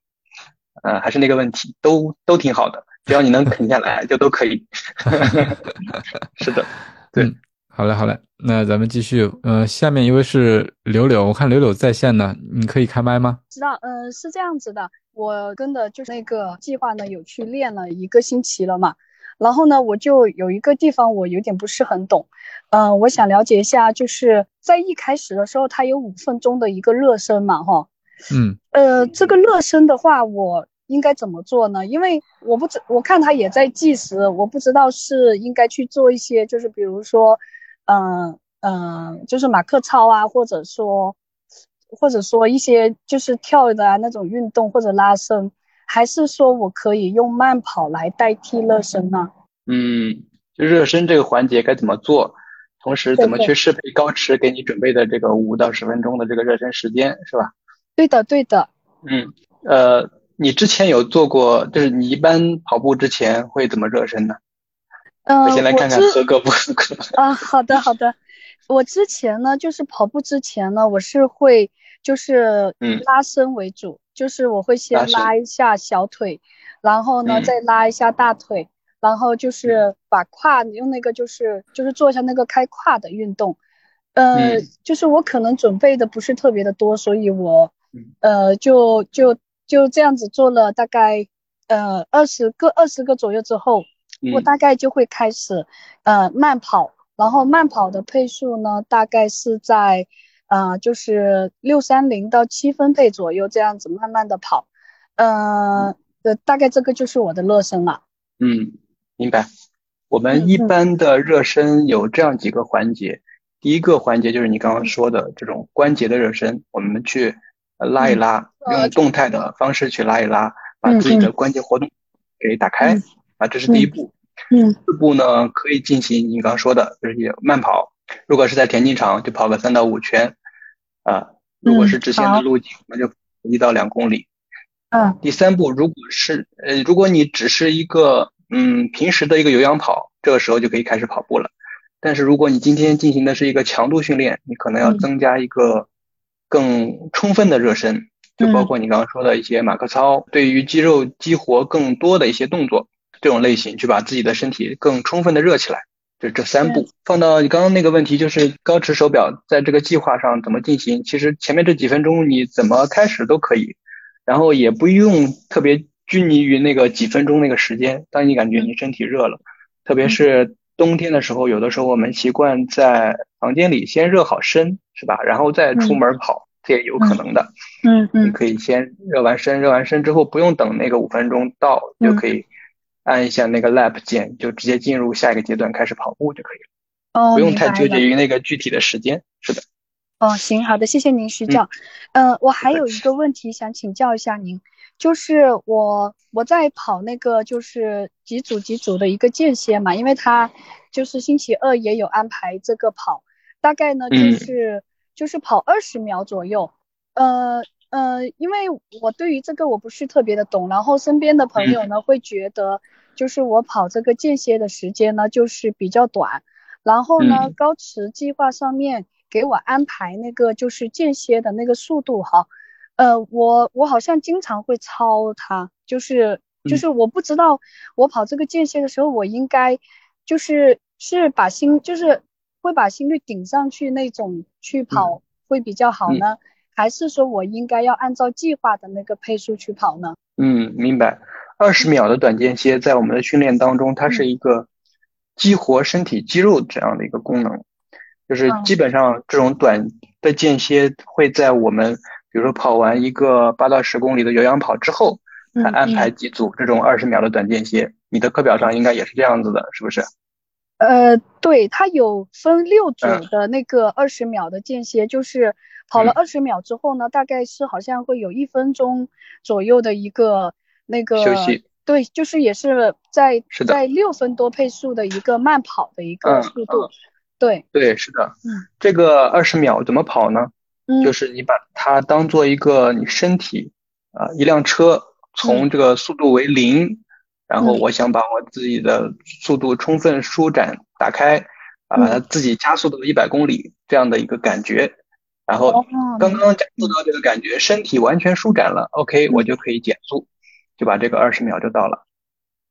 呃，还是那个问题，都都挺好的，只要你能啃下来就都可以。是的，对，好嘞，好嘞，那咱们继续。呃，下面一位是柳柳，我看柳柳在线呢，你可以开麦吗？知道，嗯，是这样子的，我跟的就是那个计划呢，有去练了一个星期了嘛。然后呢，我就有一个地方我有点不是很懂，嗯，我想了解一下，就是在一开始的时候，它有五分钟的一个热身嘛，哈，嗯，呃，这个热身的话，我应该怎么做呢？因为我不知，我看他也在计时，我不知道是应该去做一些，就是比如说，嗯嗯，就是马克操啊，或者说，或者说一些就是跳的啊那种运动或者拉伸。还是说我可以用慢跑来代替热身呢？嗯，就热身这个环节该怎么做？同时怎么去适配高驰给你准备的这个五到十分钟的这个热身时间，是吧？对的，对的。嗯，呃，你之前有做过，就是你一般跑步之前会怎么热身呢？嗯，我先来看看合格不合格。啊，好的好的。我之前呢，就是跑步之前呢，我是会就是拉伸为主，就是我会先拉一下小腿，然后呢再拉一下大腿，然后就是把胯用那个就是就是做一下那个开胯的运动。呃，就是我可能准备的不是特别的多，所以我呃就就就这样子做了大概呃二十个二十个左右之后，我大概就会开始呃慢跑。然后慢跑的配速呢，大概是在，呃，就是六三零到七分贝左右这样子慢慢的跑，呃，大概这个就是我的热身了。嗯，明白。我们一般的热身有这样几个环节，第一个环节就是你刚刚说的这种关节的热身，我们去拉一拉，用动态的方式去拉一拉，把自己的关节活动给打开，啊，这是第一步。嗯，四步呢可以进行你刚刚说的，就是慢跑。如果是在田径场，就跑个三到五圈，啊，如果是直线的路径，那就一到两公里。嗯。第三步，如果是呃，如果你只是一个嗯平时的一个有氧跑，这个时候就可以开始跑步了。但是如果你今天进行的是一个强度训练，你可能要增加一个更充分的热身，就包括你刚刚说的一些马克操，对于肌肉激活更多的一些动作。这种类型去把自己的身体更充分的热起来，就这三步。放到你刚刚那个问题，就是高驰手表在这个计划上怎么进行？其实前面这几分钟你怎么开始都可以，然后也不用特别拘泥于那个几分钟那个时间。当你感觉你身体热了，特别是冬天的时候，有的时候我们习惯在房间里先热好身，是吧？然后再出门跑，这也有可能的。嗯嗯，你可以先热完身，热完身之后不用等那个五分钟到就可以。按一下那个 lap 键，就直接进入下一个阶段，开始跑步就可以了。哦，不用太纠结于那个具体的时间。是的。哦，行，好的，谢谢您，徐教。嗯，我还有一个问题想请教一下您，就是我我在跑那个就是几组几组的一个间歇嘛，因为他就是星期二也有安排这个跑，大概呢就是就是跑二十秒左右。呃。呃，因为我对于这个我不是特别的懂，然后身边的朋友呢会觉得，就是我跑这个间歇的时间呢就是比较短，然后呢高驰计划上面给我安排那个就是间歇的那个速度哈，呃，我我好像经常会超它，就是就是我不知道我跑这个间歇的时候我应该就是是把心就是会把心率顶上去那种去跑会比较好呢。还是说我应该要按照计划的那个配速去跑呢？嗯，明白。二十秒的短间歇在我们的训练当中，它是一个激活身体肌肉这样的一个功能，就是基本上这种短的间歇会在我们比如说跑完一个八到十公里的有氧跑之后，才安排几组这种二十秒的短间歇。你的课表上应该也是这样子的，是不是？呃，对，它有分六组的那个二十秒的间歇，就是。跑了二十秒之后呢，大概是好像会有一分钟左右的一个那个休息，对，就是也是在是在六分多配速的一个慢跑的一个速度，对对是的，嗯，这个二十秒怎么跑呢？嗯，就是你把它当做一个你身体啊一辆车，从这个速度为零，然后我想把我自己的速度充分舒展打开，把它自己加速到一百公里这样的一个感觉。然后刚刚加速到这个感觉，身体完全舒展了，OK，我就可以减速，就把这个二十秒就到了。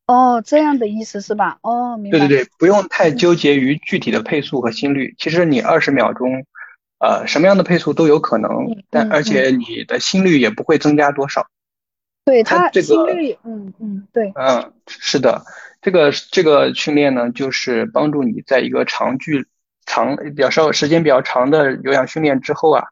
哦，这样的意思是吧？哦，明白。对对对，不用太纠结于具体的配速和心率。其实你二十秒钟，呃，什么样的配速都有可能，但而且你的心率也不会增加多少。对他这个嗯嗯，对。嗯，是的，这个这个训练呢，就是帮助你在一个长距。长比较稍微时间比较长的有氧训练之后啊，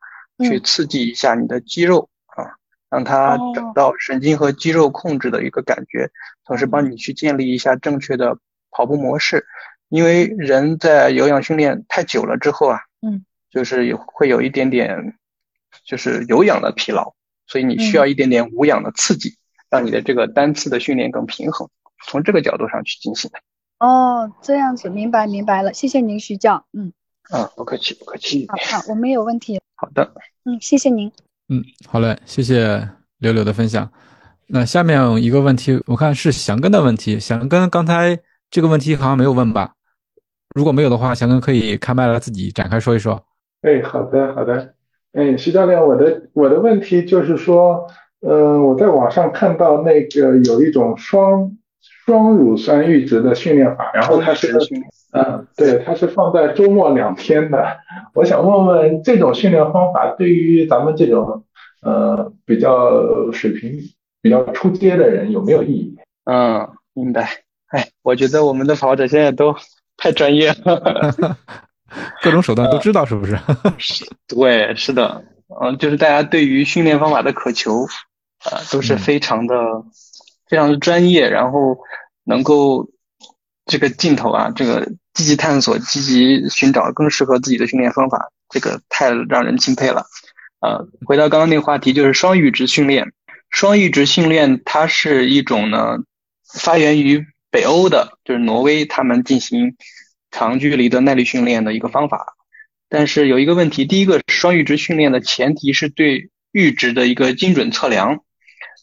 去刺激一下你的肌肉啊，让它找到神经和肌肉控制的一个感觉，同时帮你去建立一下正确的跑步模式。因为人在有氧训练太久了之后啊，嗯，就是有会有一点点就是有氧的疲劳，所以你需要一点点无氧的刺激，让你的这个单次的训练更平衡。从这个角度上去进行的。哦，这样子，明白明白了，谢谢您，徐教。嗯，啊，不客气，不客气。好，好，我没有问题。好的，嗯，谢谢您。嗯，好嘞，谢谢柳柳的分享。那下面一个问题，我看是祥根的问题。祥根刚才这个问题好像没有问吧？如果没有的话，祥根可以开麦来自己展开说一说。哎，好的，好的。哎，徐教练，我的我的问题就是说，呃，我在网上看到那个有一种双双乳酸阈值的训练法，然后它是，嗯，对，它是放在周末两天的。我想问问，这种训练方法对于咱们这种呃比较水平比较出阶的人有没有意义？嗯，明白。哎，我觉得我们的跑者现在都太专业了。各种手段都知道是不是？是，对，是的，嗯，就是大家对于训练方法的渴求，啊，都是非常的、非常的专业，然后能够这个劲头啊，这个积极探索、积极寻找更适合自己的训练方法，这个太让人钦佩了。呃，回到刚刚那个话题，就是双阈值训练。双阈值训练它是一种呢，发源于北欧的，就是挪威，他们进行。长距离的耐力训练的一个方法，但是有一个问题，第一个双阈值训练的前提是对阈值的一个精准测量。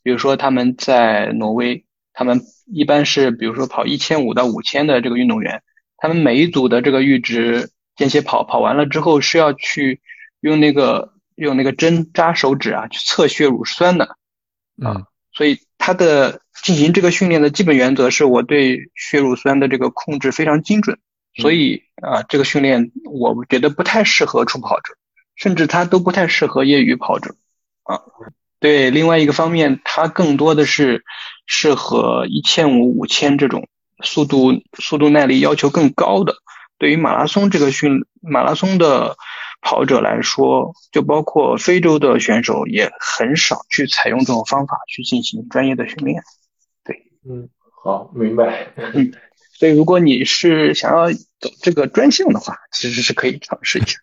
比如说他们在挪威，他们一般是比如说跑一千五到五千的这个运动员，他们每一组的这个阈值间歇跑跑完了之后是要去用那个用那个针扎手指啊去测血乳酸的啊，所以他的进行这个训练的基本原则是我对血乳酸的这个控制非常精准。所以啊，这个训练我觉得不太适合初跑者，甚至它都不太适合业余跑者啊。对，另外一个方面，它更多的是适合一千五、五千这种速度、速度耐力要求更高的。对于马拉松这个训马拉松的跑者来说，就包括非洲的选手也很少去采用这种方法去进行专业的训练。对，嗯，好，明白。嗯。所以，如果你是想要走这个专项的话，其实是可以尝试一下，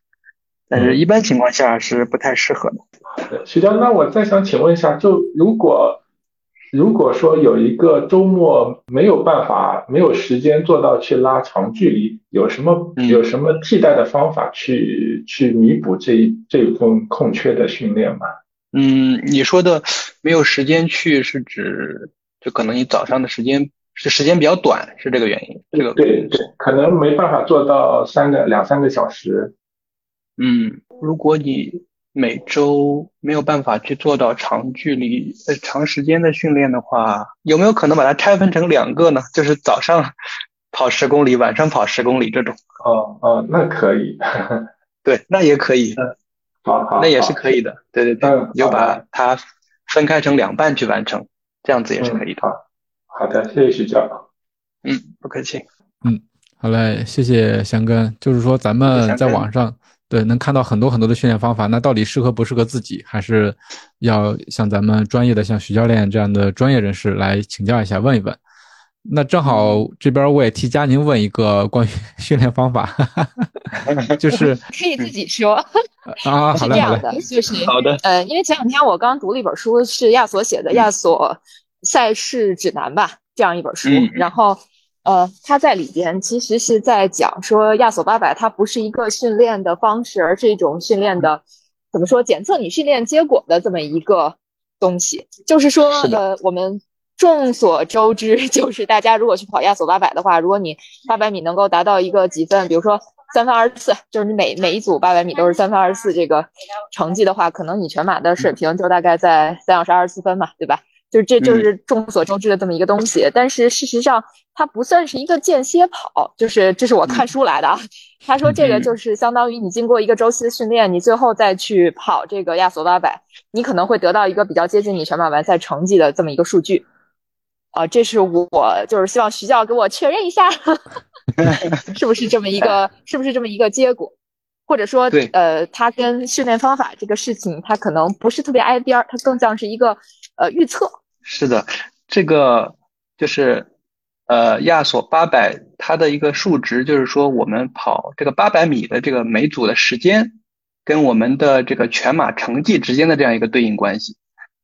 但是一般情况下是不太适合的。好的，徐教，那我再想请问一下，就如果如果说有一个周末没有办法、没有时间做到去拉长距离，有什么有什么替代的方法去去弥补这一这一份空缺的训练吗？嗯，你说的没有时间去是指，就可能你早上的时间。是时间比较短，是这个原因。这个对对，可能没办法做到三个两三个小时。嗯，如果你每周没有办法去做到长距离、呃长时间的训练的话，有没有可能把它拆分成两个呢？就是早上跑十公里，晚上跑十公里这种。哦哦，那可以。对，那也可以。好好，那也是可以的。对对对，就把它分开成两半去完成，这样子也是可以的。好的，谢谢徐教。嗯，不客气。嗯，好嘞，谢谢翔哥。就是说，咱们在网上对能看到很多很多的训练方法，那到底适合不适合自己，还是要像咱们专业的像徐教练这样的专业人士来请教一下，问一问。那正好这边我也替佳宁问一个关于训练方法，就是可以自己说啊，是这样的，就是好的，呃，因为前两天我刚读了一本书，是亚索写的，亚索。赛事指南吧，这样一本书，然后，呃，他在里边其实是在讲说亚索八百它不是一个训练的方式，而是一种训练的，怎么说，检测你训练结果的这么一个东西。就是说，呃，我们众所周知，就是大家如果去跑亚索八百的话，如果你八百米能够达到一个几分，比如说三分二十四，就是你每每一组八百米都是三分二十四这个成绩的话，可能你全马的水平就大概在三小时二十四分嘛，对吧？就这就是众所周知的这么一个东西，但是事实上它不算是一个间歇跑，就是这是我看书来的啊。他说这个就是相当于你经过一个周期的训练，你最后再去跑这个亚索八百，你可能会得到一个比较接近你全马完赛成绩的这么一个数据。啊，这是我就是希望徐教给我确认一下，是不是这么一个 是不是这么一个结果，或者说呃，它跟训练方法这个事情它可能不是特别挨边儿，它更像是一个呃预测。是的，这个就是呃亚索八百，它的一个数值就是说，我们跑这个八百米的这个每组的时间，跟我们的这个全马成绩之间的这样一个对应关系。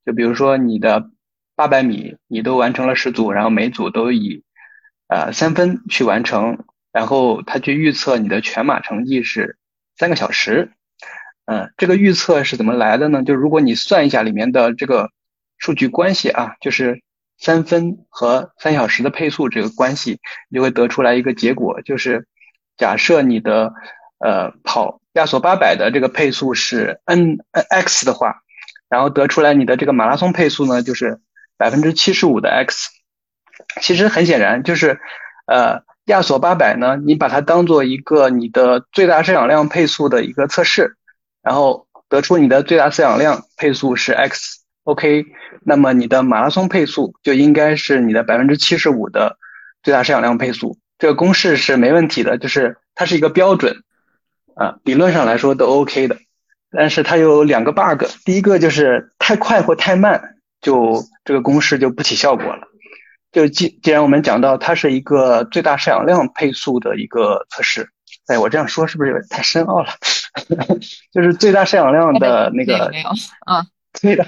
就比如说你的八百米，你都完成了十组，然后每组都以呃三分去完成，然后他去预测你的全马成绩是三个小时。嗯，这个预测是怎么来的呢？就如果你算一下里面的这个。数据关系啊，就是三分和三小时的配速这个关系，你就会得出来一个结果，就是假设你的呃跑亚索八百的这个配速是 n n x 的话，然后得出来你的这个马拉松配速呢就是百分之七十五的 x。其实很显然就是，呃，亚索八百呢，你把它当做一个你的最大摄氧量配速的一个测试，然后得出你的最大摄氧量配速是 x x，OK，那么你的马拉松配速就应该是你的百分之七十五的最大摄氧量配速。这个公式是没问题的，就是它是一个标准，啊，理论上来说都 OK 的。但是它有两个 bug，第一个就是太快或太慢，就这个公式就不起效果了。就既既然我们讲到它是一个最大摄氧量配速的一个测试，哎，我这样说是不是有点太深奥了？就是最大摄氧量的那个，啊，最大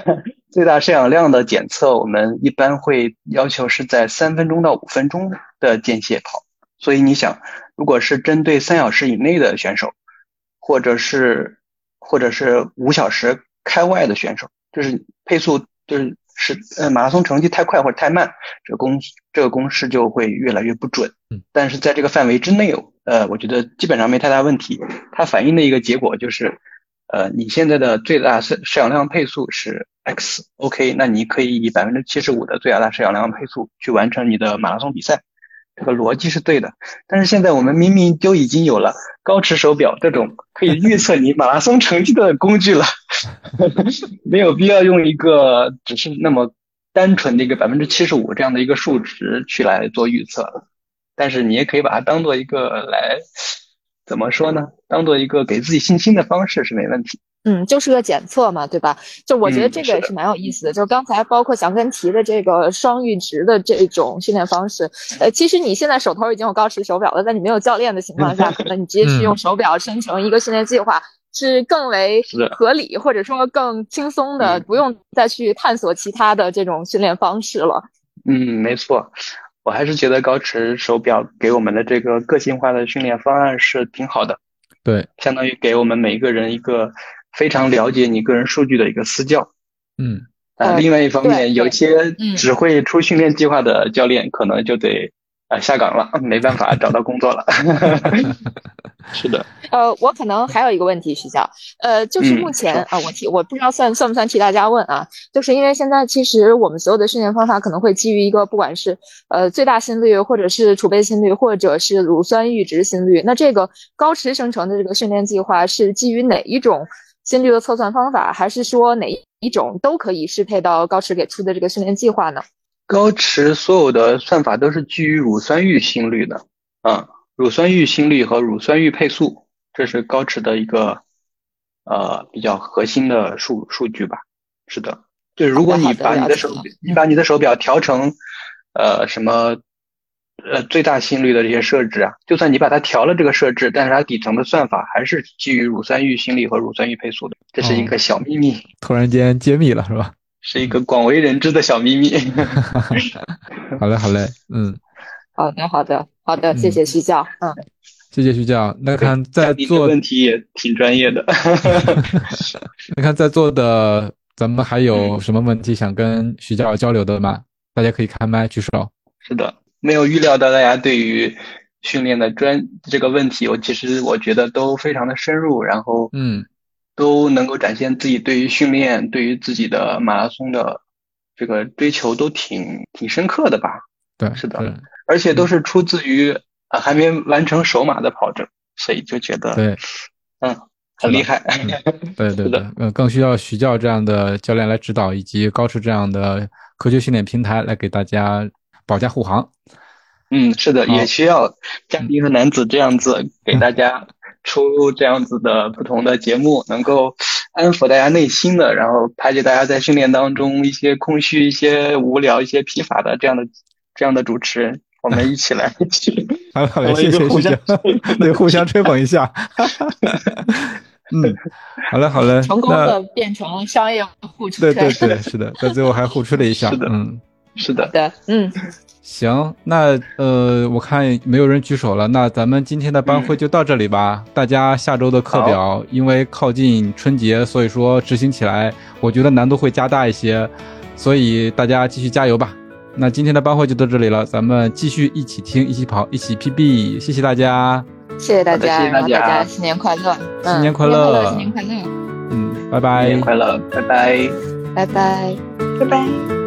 最大摄氧量的检测，我们一般会要求是在三分钟到五分钟的间歇跑。所以你想，如果是针对三小时以内的选手，或者是或者是五小时开外的选手，就是配速就是。是呃，马拉松成绩太快或者太慢，这个公这个公式就会越来越不准。嗯，但是在这个范围之内，呃，我觉得基本上没太大问题。它反映的一个结果就是，呃，你现在的最大摄摄氧量配速是 x，OK，那你可以以百分之七十五的最大摄氧量配速去完成你的马拉松比赛。这个逻辑是对的，但是现在我们明明就已经有了高驰手表这种可以预测你马拉松成绩的工具了，没有必要用一个只是那么单纯的一个百分之七十五这样的一个数值去来做预测了。但是你也可以把它当做一个来怎么说呢？当做一个给自己信心的方式是没问题。嗯，就是个检测嘛，对吧？就我觉得这个也是蛮有意思的。就是刚才包括翔根提的这个双阈值的这种训练方式，呃，其实你现在手头已经有高驰手表了，在你没有教练的情况下，可能你直接去用手表生成一个训练计划，是更为合理，或者说更轻松的，不用再去探索其他的这种训练方式了。嗯，没错，我还是觉得高驰手表给我们的这个个性化的训练方案是挺好的。对，相当于给我们每一个人一个。非常了解你个人数据的一个私教，嗯，啊，另外一方面，有些只会出训练计划的教练可能就得啊下岗了，没办法找到工作了。是的。呃，我可能还有一个问题，徐教，呃，就是目前啊，我提我不知道算算不算替大家问啊，就是因为现在其实我们所有的训练方法可能会基于一个不管是呃最大心率，或者是储备心率，或者是乳酸阈值心率，那这个高驰生成的这个训练计划是基于哪一种？心率的测算方法，还是说哪一种都可以适配到高驰给出的这个训练计划呢？高驰所有的算法都是基于乳酸阈心率的，啊，乳酸阈心率和乳酸阈配速，这是高驰的一个呃比较核心的数数据吧？是的，就如果你把你的手你把你的手表调成呃什么。呃，最大心率的这些设置啊，就算你把它调了这个设置，但是它底层的算法还是基于乳酸阈心率和乳酸阈配速的，这是一个小秘密。突然间揭秘了是吧？是一个广为人知的小秘密。好嘞，好嘞，嗯，好的，好的，好的，谢谢徐教，嗯，谢谢徐教。那看在座问题也挺专业的。那看在座的咱们还有什么问题想跟徐教交流的吗？大家可以开麦举手。是的。没有预料到大家对于训练的专这个问题，我其实我觉得都非常的深入，然后嗯，都能够展现自己对于训练、对于自己的马拉松的这个追求都挺挺深刻的吧？对，是的，而且都是出自于啊还没完成首马的跑者，所以就觉得对，嗯，很厉害。对对对，嗯，更需要徐教这样的教练来指导，以及高驰这样的科学训练平台来给大家。保驾护航，嗯，是的，也需要嘉宾和男子这样子给大家出这样子的不同的节目，能够安抚大家内心的，然后排解大家在训练当中一些空虚、一些无聊、一些疲乏的这样的这样的主持人，我们一起来去，好嘞，谢谢谢谢，对，互相吹捧一下，嗯，好嘞好嘞，成功的变成商业互吹，对对对，是的，在最后还互吹了一下，是的，嗯。是的，对，嗯，行，那呃，我看没有人举手了，那咱们今天的班会就到这里吧。大家下周的课表，因为靠近春节，所以说执行起来，我觉得难度会加大一些，所以大家继续加油吧。那今天的班会就到这里了，咱们继续一起听，一起跑，一起 PB，谢谢大家，谢谢大家，谢谢大家，新年快乐，新年快乐，新年快乐，嗯，拜拜，新年快乐，拜拜，拜拜，拜拜。